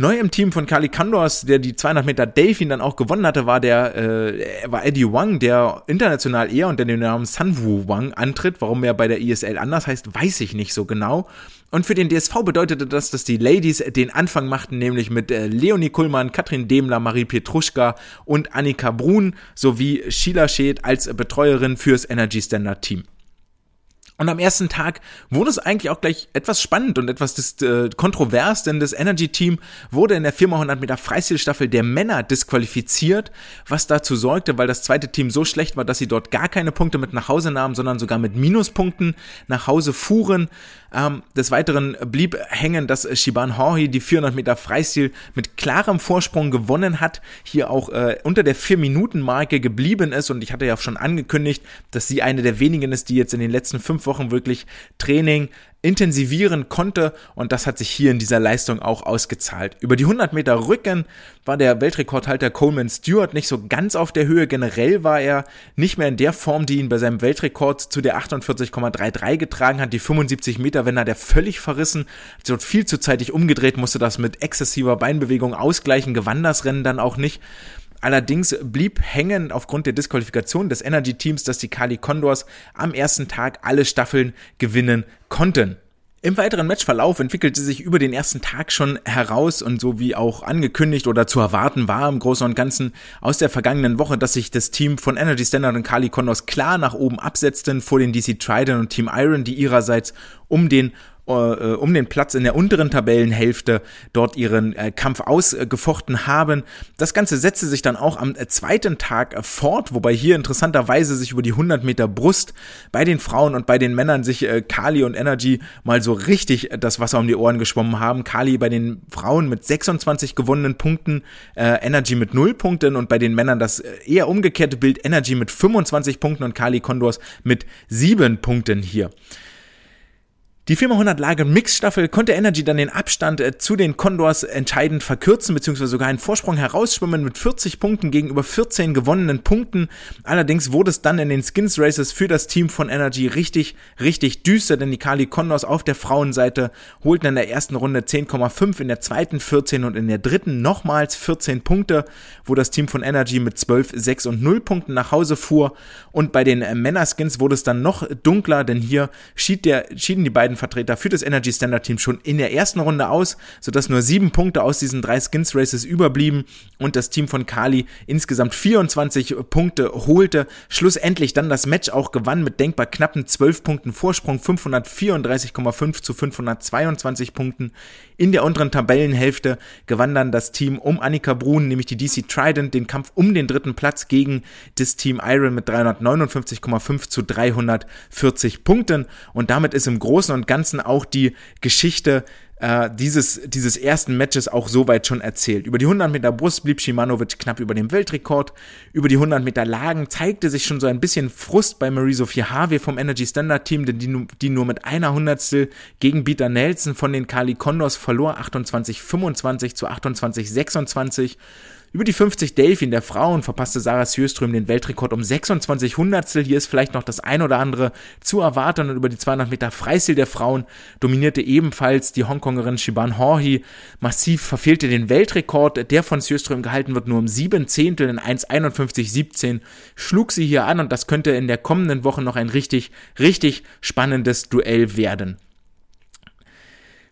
Neu im Team von Kali Kandors, der die 200 Meter Delfin dann auch gewonnen hatte, war der äh, war Eddie Wang, der international eher unter dem Namen Sunwoo Wang antritt. Warum er bei der ISL anders heißt, weiß ich nicht so genau. Und für den DSV bedeutete das, dass die Ladies den Anfang machten, nämlich mit äh, Leonie Kuhlmann, Katrin Demler, Marie Petruschka und Annika Brun sowie Sheila Scheth als Betreuerin fürs Energy Standard Team. Und am ersten Tag wurde es eigentlich auch gleich etwas spannend und etwas äh, kontrovers, denn das Energy-Team wurde in der 4x100 Meter Freistilstaffel der Männer disqualifiziert, was dazu sorgte, weil das zweite Team so schlecht war, dass sie dort gar keine Punkte mit nach Hause nahmen, sondern sogar mit Minuspunkten nach Hause fuhren. Ähm, des Weiteren blieb hängen, dass Shiban Horhi die 400 Meter Freistil mit klarem Vorsprung gewonnen hat, hier auch äh, unter der 4-Minuten-Marke geblieben ist. Und ich hatte ja schon angekündigt, dass sie eine der wenigen ist, die jetzt in den letzten fünf Wochen wirklich Training intensivieren konnte und das hat sich hier in dieser Leistung auch ausgezahlt. Über die 100 Meter Rücken war der Weltrekordhalter Coleman Stewart nicht so ganz auf der Höhe. Generell war er nicht mehr in der Form, die ihn bei seinem Weltrekord zu der 48,33 getragen hat. Die 75 Meter, wenn er der völlig verrissen, hat dort viel zu zeitig umgedreht, musste das mit exzessiver Beinbewegung ausgleichen, gewann das Rennen dann auch nicht. Allerdings blieb hängen aufgrund der Disqualifikation des Energy Teams, dass die Kali Condors am ersten Tag alle Staffeln gewinnen konnten. Im weiteren Matchverlauf entwickelte sich über den ersten Tag schon heraus und so wie auch angekündigt oder zu erwarten war im Großen und Ganzen aus der vergangenen Woche, dass sich das Team von Energy Standard und Kali Condors klar nach oben absetzten vor den DC Trident und Team Iron, die ihrerseits um den um den Platz in der unteren Tabellenhälfte dort ihren äh, Kampf ausgefochten haben. Das Ganze setzte sich dann auch am äh, zweiten Tag äh, fort, wobei hier interessanterweise sich über die 100 Meter Brust bei den Frauen und bei den Männern sich äh, Kali und Energy mal so richtig das Wasser um die Ohren geschwommen haben. Kali bei den Frauen mit 26 gewonnenen Punkten, äh, Energy mit 0 Punkten und bei den Männern das eher umgekehrte Bild, Energy mit 25 Punkten und Kali Condors mit 7 Punkten hier. Die 400 Lage Mixstaffel konnte Energy dann den Abstand äh, zu den Condors entscheidend verkürzen, beziehungsweise sogar einen Vorsprung herausschwimmen mit 40 Punkten gegenüber 14 gewonnenen Punkten. Allerdings wurde es dann in den Skins Races für das Team von Energy richtig, richtig düster, denn die Kali Condors auf der Frauenseite holten in der ersten Runde 10,5, in der zweiten 14 und in der dritten nochmals 14 Punkte, wo das Team von Energy mit 12, 6 und 0 Punkten nach Hause fuhr. Und bei den Männerskins wurde es dann noch dunkler, denn hier schied der, schieden die beiden Vertreter für das Energy Standard Team schon in der ersten Runde aus, sodass nur sieben Punkte aus diesen drei Skins Races überblieben und das Team von Kali insgesamt 24 Punkte holte. Schlussendlich dann das Match auch gewann mit denkbar knappen 12 Punkten Vorsprung, 534,5 zu 522 Punkten. In der unteren Tabellenhälfte gewann dann das Team um Annika Brun, nämlich die DC Trident, den Kampf um den dritten Platz gegen das Team Iron mit 359,5 zu 340 Punkten. Und damit ist im Großen und Ganzen auch die Geschichte äh, dieses, dieses ersten Matches auch soweit schon erzählt. Über die 100 Meter Brust blieb Shimanovic knapp über dem Weltrekord. Über die 100 Meter Lagen zeigte sich schon so ein bisschen Frust bei Marie-Sophie Harvey vom Energy Standard Team, denn die, die nur mit einer Hundertstel gegen Bieter Nelson von den Kali Condors verlor, 28-25 zu 28-26. Über die 50 Delfin der Frauen verpasste Sarah Sjöström den Weltrekord um 26 Hundertstel. Hier ist vielleicht noch das ein oder andere zu erwarten. Und über die 200 Meter Freistil der Frauen dominierte ebenfalls die Hongkongerin Shiban Horhi. Massiv verfehlte den Weltrekord, der von Sjöström gehalten wird, nur um sieben Zehntel in 1,51,17. Schlug sie hier an und das könnte in der kommenden Woche noch ein richtig, richtig spannendes Duell werden.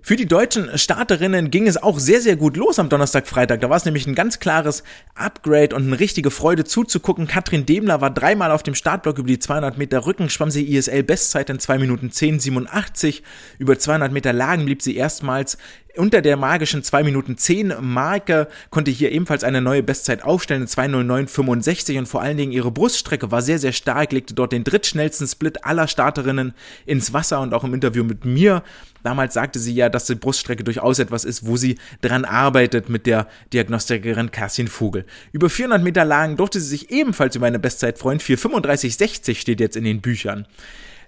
Für die deutschen Starterinnen ging es auch sehr, sehr gut los am Donnerstag, Freitag. Da war es nämlich ein ganz klares Upgrade und eine richtige Freude zuzugucken. Katrin Demler war dreimal auf dem Startblock über die 200 Meter Rücken, schwamm sie ISL Bestzeit in 2 Minuten 10, 87. Über 200 Meter Lagen blieb sie erstmals unter der magischen 2 Minuten 10 Marke, konnte hier ebenfalls eine neue Bestzeit aufstellen, 209,65 und vor allen Dingen ihre Bruststrecke war sehr, sehr stark, legte dort den drittschnellsten Split aller Starterinnen ins Wasser und auch im Interview mit mir. Damals sagte sie ja, dass die Bruststrecke durchaus etwas ist, wo sie dran arbeitet mit der Diagnostikerin Kerstin Vogel. Über 400 Meter Lagen durfte sie sich ebenfalls über eine Bestzeit freuen. 4,35,60 steht jetzt in den Büchern.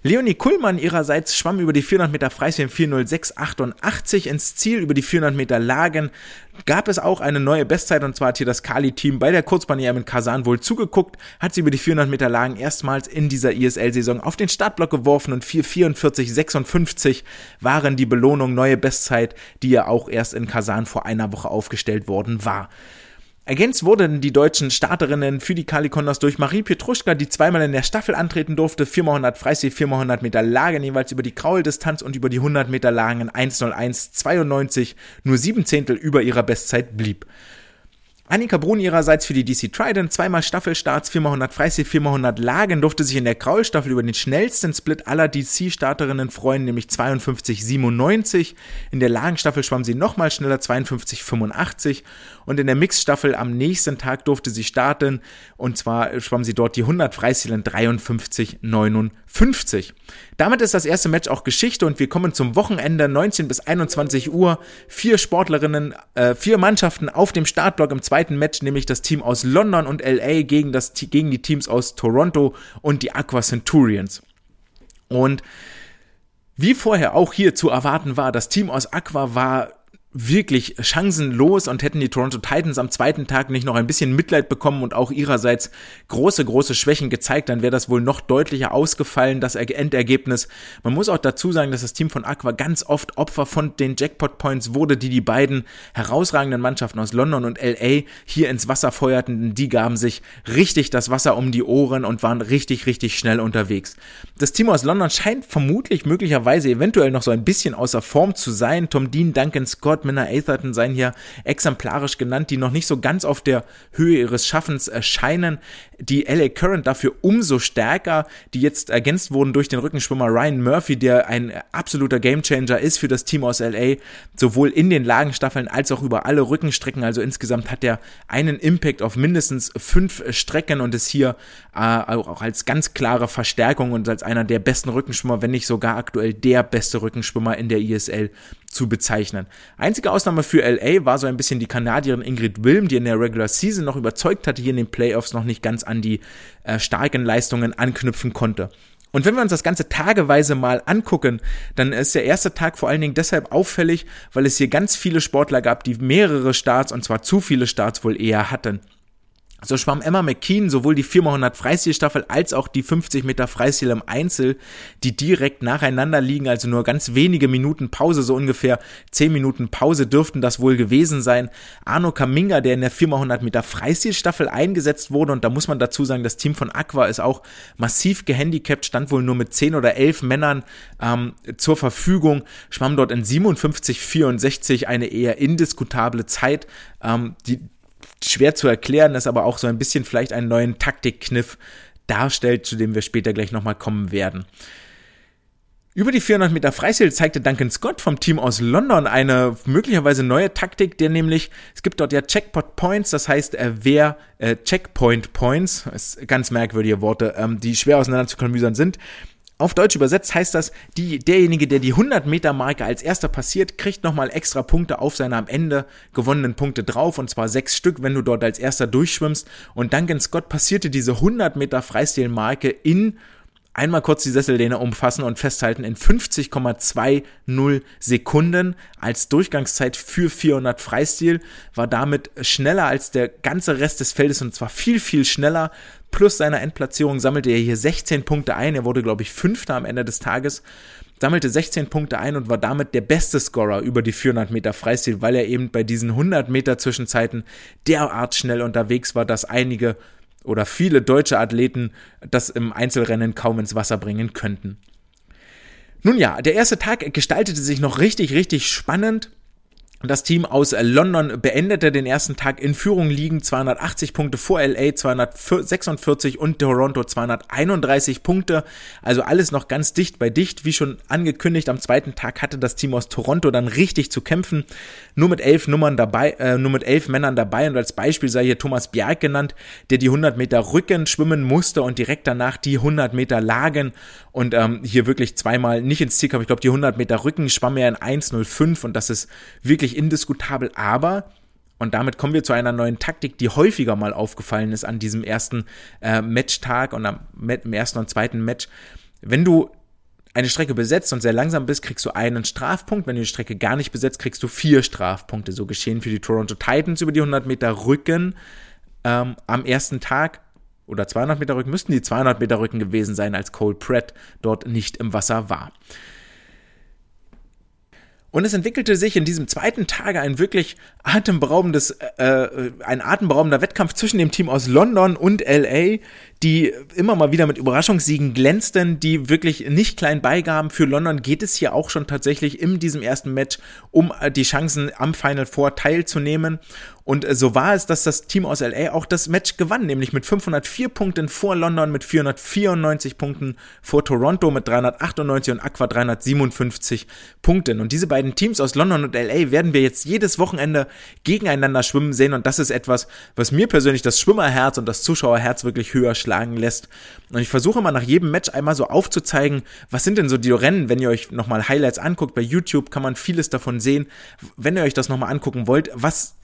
Leonie Kuhlmann ihrerseits schwamm über die 400 Meter Freistil 406,88 ins Ziel. Über die 400 Meter Lagen gab es auch eine neue Bestzeit und zwar hat hier das Kali-Team bei der Kurzbahn-EM in Kasan wohl zugeguckt, hat sie über die 400 Meter Lagen erstmals in dieser ISL-Saison auf den Startblock geworfen und 4,44,56 waren die Belohnung neue Bestzeit, die ja auch erst in Kasan vor einer Woche aufgestellt worden war. Ergänzt wurden die deutschen Starterinnen für die Kalikondas durch Marie Petruschka, die zweimal in der Staffel antreten durfte, 400 Freistil, 400 Meter Lagen jeweils über die Krauldistanz und über die 100 Meter Lagen in 1.01.92, nur sieben Zehntel über ihrer Bestzeit blieb. Annika Brun ihrerseits für die DC Trident, zweimal Staffelstarts, 400 Freistil, 400 Lagen, durfte sich in der Kraulstaffel über den schnellsten Split aller DC-Starterinnen freuen, nämlich 52,97. In der Lagenstaffel schwamm sie nochmal schneller, 52,85. Und in der Mixstaffel am nächsten Tag durfte sie starten, und zwar schwamm sie dort die 100 Freistil in 53,59. Damit ist das erste Match auch Geschichte und wir kommen zum Wochenende 19 bis 21 Uhr. Vier Sportlerinnen, äh, vier Mannschaften auf dem Startblock im zweiten zweiten Match, nämlich das Team aus London und LA gegen, das, gegen die Teams aus Toronto und die Aqua Centurions. Und wie vorher auch hier zu erwarten war, das Team aus Aqua war wirklich chancenlos und hätten die Toronto Titans am zweiten Tag nicht noch ein bisschen Mitleid bekommen und auch ihrerseits große, große Schwächen gezeigt, dann wäre das wohl noch deutlicher ausgefallen, das Endergebnis. Man muss auch dazu sagen, dass das Team von Aqua ganz oft Opfer von den Jackpot Points wurde, die die beiden herausragenden Mannschaften aus London und LA hier ins Wasser feuerten. Die gaben sich richtig das Wasser um die Ohren und waren richtig, richtig schnell unterwegs. Das Team aus London scheint vermutlich möglicherweise eventuell noch so ein bisschen außer Form zu sein. Tom Dean, Duncan Scott, Minna Atherton seien hier exemplarisch genannt, die noch nicht so ganz auf der Höhe ihres Schaffens erscheinen. Die LA Current dafür umso stärker, die jetzt ergänzt wurden durch den Rückenschwimmer Ryan Murphy, der ein absoluter Gamechanger ist für das Team aus LA, sowohl in den Lagenstaffeln als auch über alle Rückenstrecken. Also insgesamt hat er einen Impact auf mindestens fünf Strecken und ist hier äh, auch als ganz klare Verstärkung und als einer der besten Rückenschwimmer, wenn nicht sogar aktuell der beste Rückenschwimmer in der ISL zu bezeichnen. Einzige Ausnahme für LA war so ein bisschen die Kanadierin Ingrid Wilm, die in der Regular Season noch überzeugt hatte, hier in den Playoffs noch nicht ganz an die äh, starken Leistungen anknüpfen konnte. Und wenn wir uns das Ganze tageweise mal angucken, dann ist der erste Tag vor allen Dingen deshalb auffällig, weil es hier ganz viele Sportler gab, die mehrere Starts und zwar zu viele Starts wohl eher hatten. So schwamm Emma McKean sowohl die 4x100 Freistilstaffel als auch die 50 Meter Freistil im Einzel, die direkt nacheinander liegen, also nur ganz wenige Minuten Pause, so ungefähr 10 Minuten Pause dürften das wohl gewesen sein. Arno Kaminga, der in der 4x100 Meter Freistilstaffel eingesetzt wurde und da muss man dazu sagen, das Team von Aqua ist auch massiv gehandicapt, stand wohl nur mit 10 oder 11 Männern ähm, zur Verfügung, schwamm dort in 57,64 eine eher indiskutable Zeit. Ähm, die schwer zu erklären, das aber auch so ein bisschen vielleicht einen neuen Taktikkniff darstellt, zu dem wir später gleich nochmal kommen werden. Über die 400 Meter Freistil zeigte Duncan Scott vom Team aus London eine möglicherweise neue Taktik, der nämlich, es gibt dort ja Checkpoint Points, das heißt, äh, wer äh, Checkpoint Points, ist ganz merkwürdige Worte, ähm, die schwer auseinander zu sind, auf Deutsch übersetzt heißt das, die, derjenige, der die 100 Meter Marke als erster passiert, kriegt nochmal extra Punkte auf seine am Ende gewonnenen Punkte drauf und zwar sechs Stück, wenn du dort als erster durchschwimmst. Und Duncan Scott passierte diese 100 Meter Freistilmarke in einmal kurz die Sessellehne umfassen und festhalten in 50,20 Sekunden als Durchgangszeit für 400 Freistil, war damit schneller als der ganze Rest des Feldes und zwar viel, viel schneller, plus seiner Endplatzierung sammelte er hier 16 Punkte ein. Er wurde, glaube ich, Fünfter am Ende des Tages, sammelte 16 Punkte ein und war damit der beste Scorer über die 400 Meter Freistil, weil er eben bei diesen 100 Meter Zwischenzeiten derart schnell unterwegs war, dass einige oder viele deutsche Athleten das im Einzelrennen kaum ins Wasser bringen könnten. Nun ja, der erste Tag gestaltete sich noch richtig, richtig spannend. Das Team aus London beendete den ersten Tag in Führung liegen, 280 Punkte vor LA, 246 und Toronto 231 Punkte. Also alles noch ganz dicht bei dicht. Wie schon angekündigt, am zweiten Tag hatte das Team aus Toronto dann richtig zu kämpfen. Nur mit elf Nummern dabei, äh, nur mit elf Männern dabei. Und als Beispiel sei hier Thomas Bjerg genannt, der die 100 Meter Rücken schwimmen musste und direkt danach die 100 Meter Lagen und ähm, hier wirklich zweimal nicht ins Ziel kam. Ich glaube, die 100 Meter Rücken schwamm er in 1,05 und das ist wirklich indiskutabel. Aber und damit kommen wir zu einer neuen Taktik, die häufiger mal aufgefallen ist an diesem ersten äh, Matchtag und am im ersten und zweiten Match. Wenn du eine Strecke besetzt und sehr langsam bist, kriegst du einen Strafpunkt. Wenn du die Strecke gar nicht besetzt, kriegst du vier Strafpunkte. So geschehen für die Toronto Titans über die 100 Meter Rücken ähm, am ersten Tag oder 200 Meter Rücken, müssten die 200 Meter Rücken gewesen sein, als Cole Pratt dort nicht im Wasser war. Und es entwickelte sich in diesem zweiten Tage ein wirklich atemberaubendes, äh, äh ein atemberaubender Wettkampf zwischen dem Team aus London und LA, die immer mal wieder mit Überraschungssiegen glänzten, die wirklich nicht klein beigaben. Für London geht es hier auch schon tatsächlich in diesem ersten Match um äh, die Chancen am Final Four teilzunehmen. Und äh, so war es, dass das Team aus LA auch das Match gewann, nämlich mit 504 Punkten vor London, mit 494 Punkten vor Toronto, mit 398 und Aqua 357 Punkten. Und diese beiden Teams aus London und LA werden wir jetzt jedes Wochenende gegeneinander schwimmen sehen. Und das ist etwas, was mir persönlich das Schwimmerherz und das Zuschauerherz wirklich höher schlagen lässt. Und ich versuche mal nach jedem Match einmal so aufzuzeigen, was sind denn so die Rennen, wenn ihr euch nochmal Highlights anguckt. Bei YouTube kann man vieles davon sehen. Wenn ihr euch das nochmal angucken wollt, was,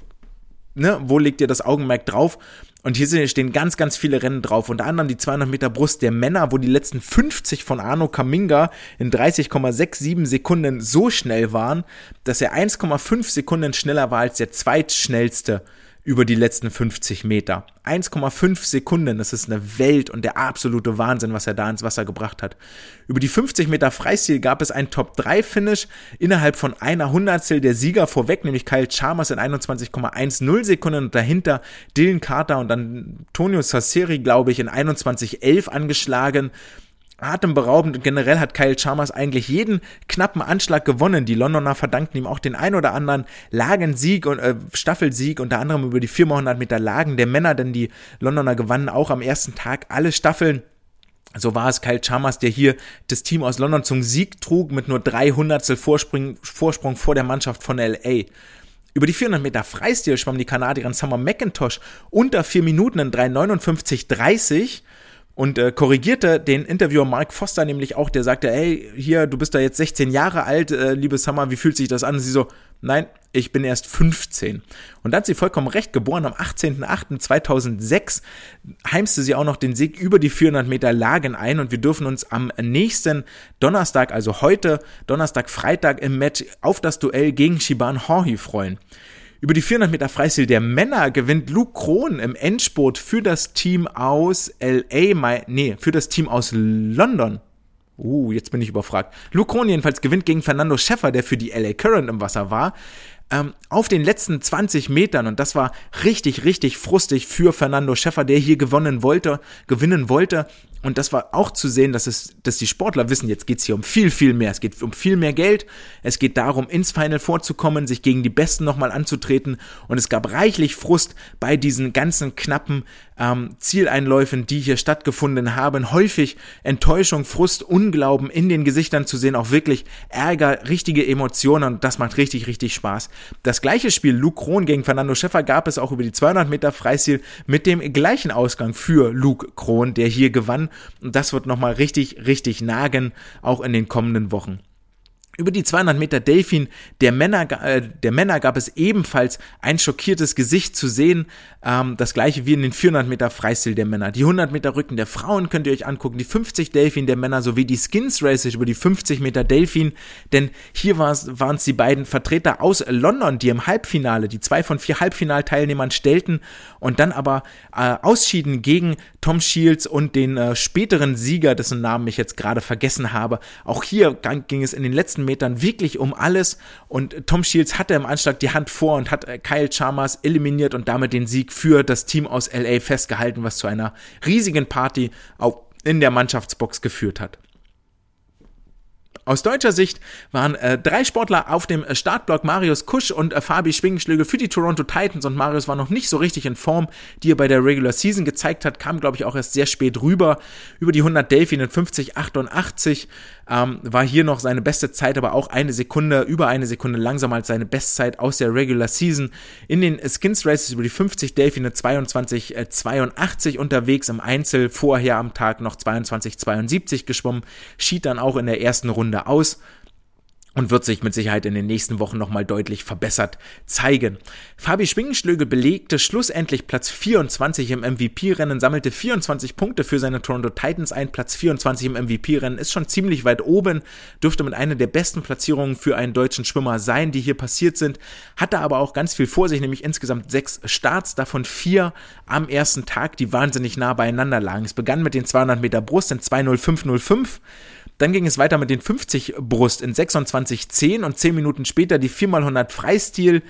ne, wo legt ihr das Augenmerk drauf? Und hier stehen ganz, ganz viele Rennen drauf. Unter anderem die 200 Meter Brust der Männer, wo die letzten 50 von Arno Kaminga in 30,67 Sekunden so schnell waren, dass er 1,5 Sekunden schneller war als der zweitschnellste über die letzten 50 Meter. 1,5 Sekunden, das ist eine Welt und der absolute Wahnsinn, was er da ins Wasser gebracht hat. Über die 50 Meter Freistil gab es ein Top-3-Finish innerhalb von einer Hundertstel der Sieger vorweg, nämlich Kyle Chalmers in 21,10 Sekunden und dahinter Dylan Carter und dann Antonio Sasseri, glaube ich, in 21,11 angeschlagen. Atemberaubend und generell hat Kyle Chalmers eigentlich jeden knappen Anschlag gewonnen. Die Londoner verdankten ihm auch den ein oder anderen Lagensieg und äh, Staffelsieg, unter anderem über die 400 Meter Lagen der Männer, denn die Londoner gewannen auch am ersten Tag alle Staffeln. So war es Kyle Chalmers, der hier das Team aus London zum Sieg trug mit nur 300 Vorsprung, Vorsprung vor der Mannschaft von LA. Über die 400 Meter Freistil schwamm die Kanadierin Summer McIntosh unter 4 Minuten in 3,59,30 und äh, korrigierte den Interviewer Mark Foster nämlich auch, der sagte, hey, hier, du bist da jetzt 16 Jahre alt, äh, liebe Summer, wie fühlt sich das an? Und sie so, nein, ich bin erst 15. Und dann hat sie vollkommen recht, geboren am 18.08.2006, heimste sie auch noch den Sieg über die 400 Meter Lagen ein und wir dürfen uns am nächsten Donnerstag, also heute, Donnerstag, Freitag im Match auf das Duell gegen Shiban Horhi freuen. Über die 400 Meter Freistil der Männer gewinnt Luke Krohn im Endspurt für das Team aus LA, nee, für das Team aus London. Uh, jetzt bin ich überfragt. Luke Krohn jedenfalls gewinnt gegen Fernando Schäffer, der für die LA Current im Wasser war ähm, auf den letzten 20 Metern und das war richtig, richtig frustig für Fernando Schäffer, der hier gewonnen wollte, gewinnen wollte. Und das war auch zu sehen, dass es, dass die Sportler wissen, jetzt geht's hier um viel, viel mehr. Es geht um viel mehr Geld. Es geht darum, ins Final vorzukommen, sich gegen die Besten nochmal anzutreten. Und es gab reichlich Frust bei diesen ganzen knappen ähm, Zieleinläufen, die hier stattgefunden haben. Häufig Enttäuschung, Frust, Unglauben in den Gesichtern zu sehen, auch wirklich Ärger, richtige Emotionen. Und das macht richtig, richtig Spaß. Das gleiche Spiel Luke Krohn gegen Fernando Schäffer gab es auch über die 200 Meter Freistil mit dem gleichen Ausgang für Luke Krohn, der hier gewann. Und das wird nochmal richtig, richtig nagen, auch in den kommenden Wochen. Über die 200 Meter Delfin der Männer, äh, der Männer gab es ebenfalls ein schockiertes Gesicht zu sehen. Ähm, das gleiche wie in den 400 Meter Freistil der Männer. Die 100 Meter Rücken der Frauen könnt ihr euch angucken. Die 50 Delfin der Männer sowie die Skins Races über die 50 Meter Delfin. Denn hier waren es die beiden Vertreter aus London, die im Halbfinale, die zwei von vier Halbfinalteilnehmern stellten und dann aber äh, ausschieden gegen Tom Shields und den äh, späteren Sieger, dessen Namen ich jetzt gerade vergessen habe. Auch hier ging es in den letzten Metern wirklich um alles und Tom Shields hatte im Anschlag die Hand vor und hat äh, Kyle Chalmers eliminiert und damit den Sieg für das Team aus LA festgehalten, was zu einer riesigen Party auch in der Mannschaftsbox geführt hat. Aus deutscher Sicht waren äh, drei Sportler auf dem Startblock, Marius Kusch und äh, Fabi Schwingenschlöge für die Toronto Titans. Und Marius war noch nicht so richtig in Form, die er bei der Regular Season gezeigt hat, kam glaube ich auch erst sehr spät rüber, über die 100 Delfin in 50, 88 ähm, war hier noch seine beste Zeit, aber auch eine Sekunde, über eine Sekunde langsamer als seine Bestzeit aus der Regular Season. In den Skins Races über die 50 Delfine 22, äh, 82 unterwegs. Im Einzel, vorher am Tag noch 22, 72 geschwommen, schied dann auch in der ersten Runde aus und wird sich mit Sicherheit in den nächsten Wochen nochmal deutlich verbessert zeigen. Fabi Schwingenschlöge belegte schlussendlich Platz 24 im MVP-Rennen, sammelte 24 Punkte für seine Toronto Titans ein. Platz 24 im MVP-Rennen ist schon ziemlich weit oben, dürfte mit einer der besten Platzierungen für einen deutschen Schwimmer sein, die hier passiert sind, hatte aber auch ganz viel vor sich, nämlich insgesamt sechs Starts, davon vier am ersten Tag, die wahnsinnig nah beieinander lagen. Es begann mit den 200 Meter Brust in 20505 dann ging es weiter mit den 50 Brust in 26,10 und 10 Minuten später die 4x100 Freistil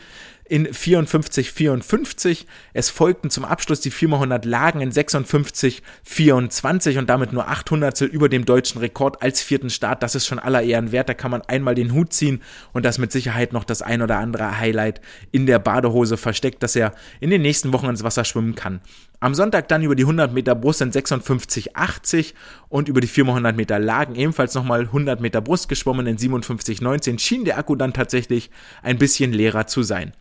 in 54, 54. Es folgten zum Abschluss die 4x100 Lagen in 56, 24 und damit nur 800 über dem deutschen Rekord als vierten Start. Das ist schon aller Ehren wert. Da kann man einmal den Hut ziehen und das mit Sicherheit noch das ein oder andere Highlight in der Badehose versteckt, dass er in den nächsten Wochen ins Wasser schwimmen kann. Am Sonntag dann über die 100 Meter Brust in 56, 80 und über die 4x100 Meter Lagen ebenfalls nochmal 100 Meter Brust geschwommen in 57, 19 schien der Akku dann tatsächlich ein bisschen leerer zu sein.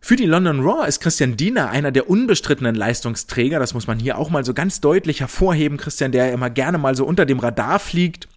Für die London Raw ist Christian Diener einer der unbestrittenen Leistungsträger. Das muss man hier auch mal so ganz deutlich hervorheben. Christian, der immer gerne mal so unter dem Radar fliegt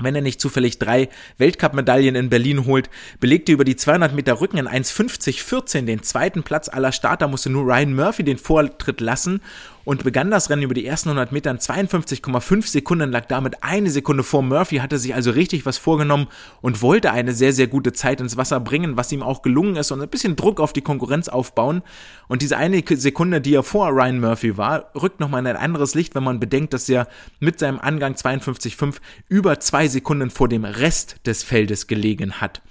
wenn er nicht zufällig drei Weltcup-Medaillen in Berlin holt, belegte über die 200 Meter Rücken in 1,50,14 den zweiten Platz aller Starter, musste nur Ryan Murphy den Vortritt lassen und begann das Rennen über die ersten 100 Metern 52,5 Sekunden, lag damit eine Sekunde vor Murphy, hatte sich also richtig was vorgenommen und wollte eine sehr, sehr gute Zeit ins Wasser bringen, was ihm auch gelungen ist und ein bisschen Druck auf die Konkurrenz aufbauen. Und diese eine Sekunde, die er vor Ryan Murphy war, rückt nochmal in ein anderes Licht, wenn man bedenkt, dass er mit seinem Angang 52,5 über zwei Sekunden vor dem Rest des Feldes gelegen hat.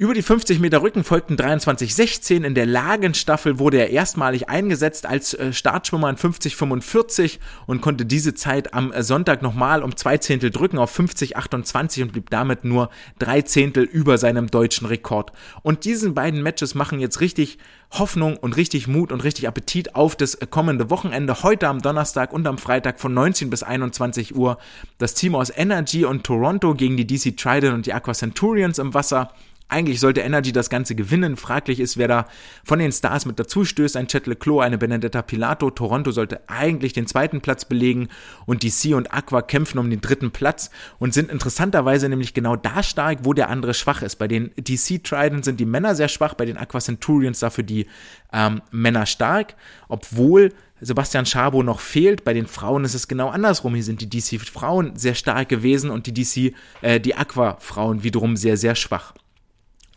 Über die 50 Meter Rücken folgten 23,16. In der Lagenstaffel wurde er erstmalig eingesetzt als äh, Startschwimmer in 50,45 und konnte diese Zeit am äh, Sonntag nochmal um zwei Zehntel drücken auf 50,28 und blieb damit nur drei Zehntel über seinem deutschen Rekord. Und diesen beiden Matches machen jetzt richtig Hoffnung und richtig Mut und richtig Appetit auf das äh, kommende Wochenende. Heute am Donnerstag und am Freitag von 19 bis 21 Uhr das Team aus Energy und Toronto gegen die DC Trident und die Aqua Centurions im Wasser. Eigentlich sollte Energy das Ganze gewinnen. Fraglich ist, wer da von den Stars mit dazu stößt. Ein Chet Leclos, eine Benedetta Pilato. Toronto sollte eigentlich den zweiten Platz belegen und DC und Aqua kämpfen um den dritten Platz und sind interessanterweise nämlich genau da stark, wo der andere schwach ist. Bei den DC Trident sind die Männer sehr schwach, bei den Aqua Centurions dafür die ähm, Männer stark, obwohl Sebastian Schabo noch fehlt. Bei den Frauen ist es genau andersrum. Hier sind die DC-Frauen sehr stark gewesen und die DC, äh, die Aqua-Frauen wiederum sehr, sehr schwach.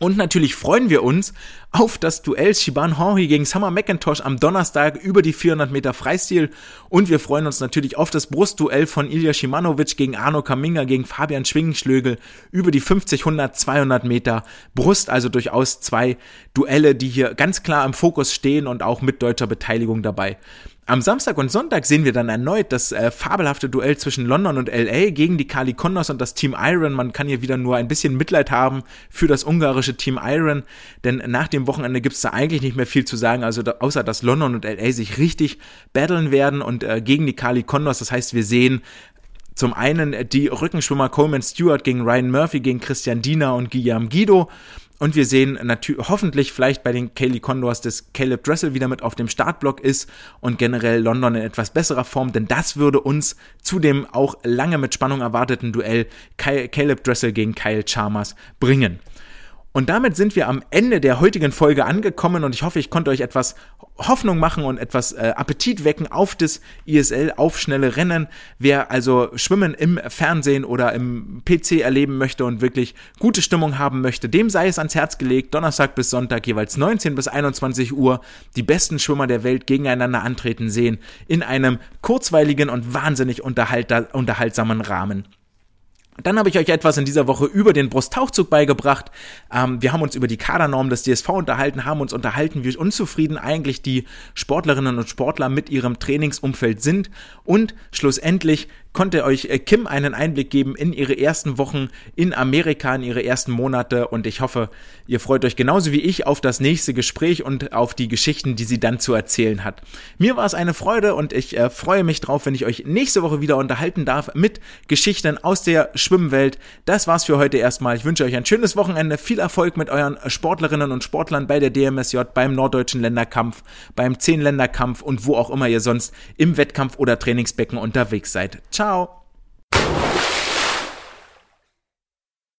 Und natürlich freuen wir uns auf das Duell Shiban Henry gegen Summer McIntosh am Donnerstag über die 400 Meter Freistil. Und wir freuen uns natürlich auf das Brustduell von Ilya Shimanovic gegen Arno Kaminga gegen Fabian Schwingenschlögel über die 50, 100, 200 Meter Brust. Also durchaus zwei Duelle, die hier ganz klar im Fokus stehen und auch mit deutscher Beteiligung dabei. Am Samstag und Sonntag sehen wir dann erneut das äh, fabelhafte Duell zwischen London und LA gegen die Kali Kondos und das Team Iron. Man kann hier wieder nur ein bisschen Mitleid haben für das ungarische Team Iron, denn nach dem Wochenende gibt es da eigentlich nicht mehr viel zu sagen, also da, außer dass London und LA sich richtig battlen werden und äh, gegen die Kali Kondos. Das heißt, wir sehen zum einen die Rückenschwimmer Coleman Stewart gegen Ryan Murphy, gegen Christian Diener und Guillaume Guido. Und wir sehen natürlich hoffentlich vielleicht bei den Kaylee Condors, dass Caleb Dressel wieder mit auf dem Startblock ist und generell London in etwas besserer Form, denn das würde uns zu dem auch lange mit Spannung erwarteten Duell Caleb Dressel gegen Kyle Chalmers bringen. Und damit sind wir am Ende der heutigen Folge angekommen und ich hoffe, ich konnte euch etwas Hoffnung machen und etwas äh, Appetit wecken auf das ISL, auf schnelle Rennen. Wer also Schwimmen im Fernsehen oder im PC erleben möchte und wirklich gute Stimmung haben möchte, dem sei es ans Herz gelegt, Donnerstag bis Sonntag jeweils 19 bis 21 Uhr die besten Schwimmer der Welt gegeneinander antreten sehen in einem kurzweiligen und wahnsinnig unterhaltsamen Rahmen. Dann habe ich euch etwas in dieser Woche über den Brusttauchzug beigebracht. Ähm, wir haben uns über die Kadernorm des DSV unterhalten, haben uns unterhalten, wie unzufrieden eigentlich die Sportlerinnen und Sportler mit ihrem Trainingsumfeld sind und schlussendlich konnte euch äh, Kim einen Einblick geben in ihre ersten Wochen in Amerika, in ihre ersten Monate und ich hoffe, ihr freut euch genauso wie ich auf das nächste Gespräch und auf die Geschichten, die sie dann zu erzählen hat. Mir war es eine Freude und ich äh, freue mich drauf, wenn ich euch nächste Woche wieder unterhalten darf mit Geschichten aus der Schwimmwelt. Das war's für heute erstmal. Ich wünsche euch ein schönes Wochenende, viel Erfolg mit euren Sportlerinnen und Sportlern bei der DMSJ, beim Norddeutschen Länderkampf, beim Zehnländerkampf und wo auch immer ihr sonst im Wettkampf oder Trainingsbecken unterwegs seid. Ciao Ciao.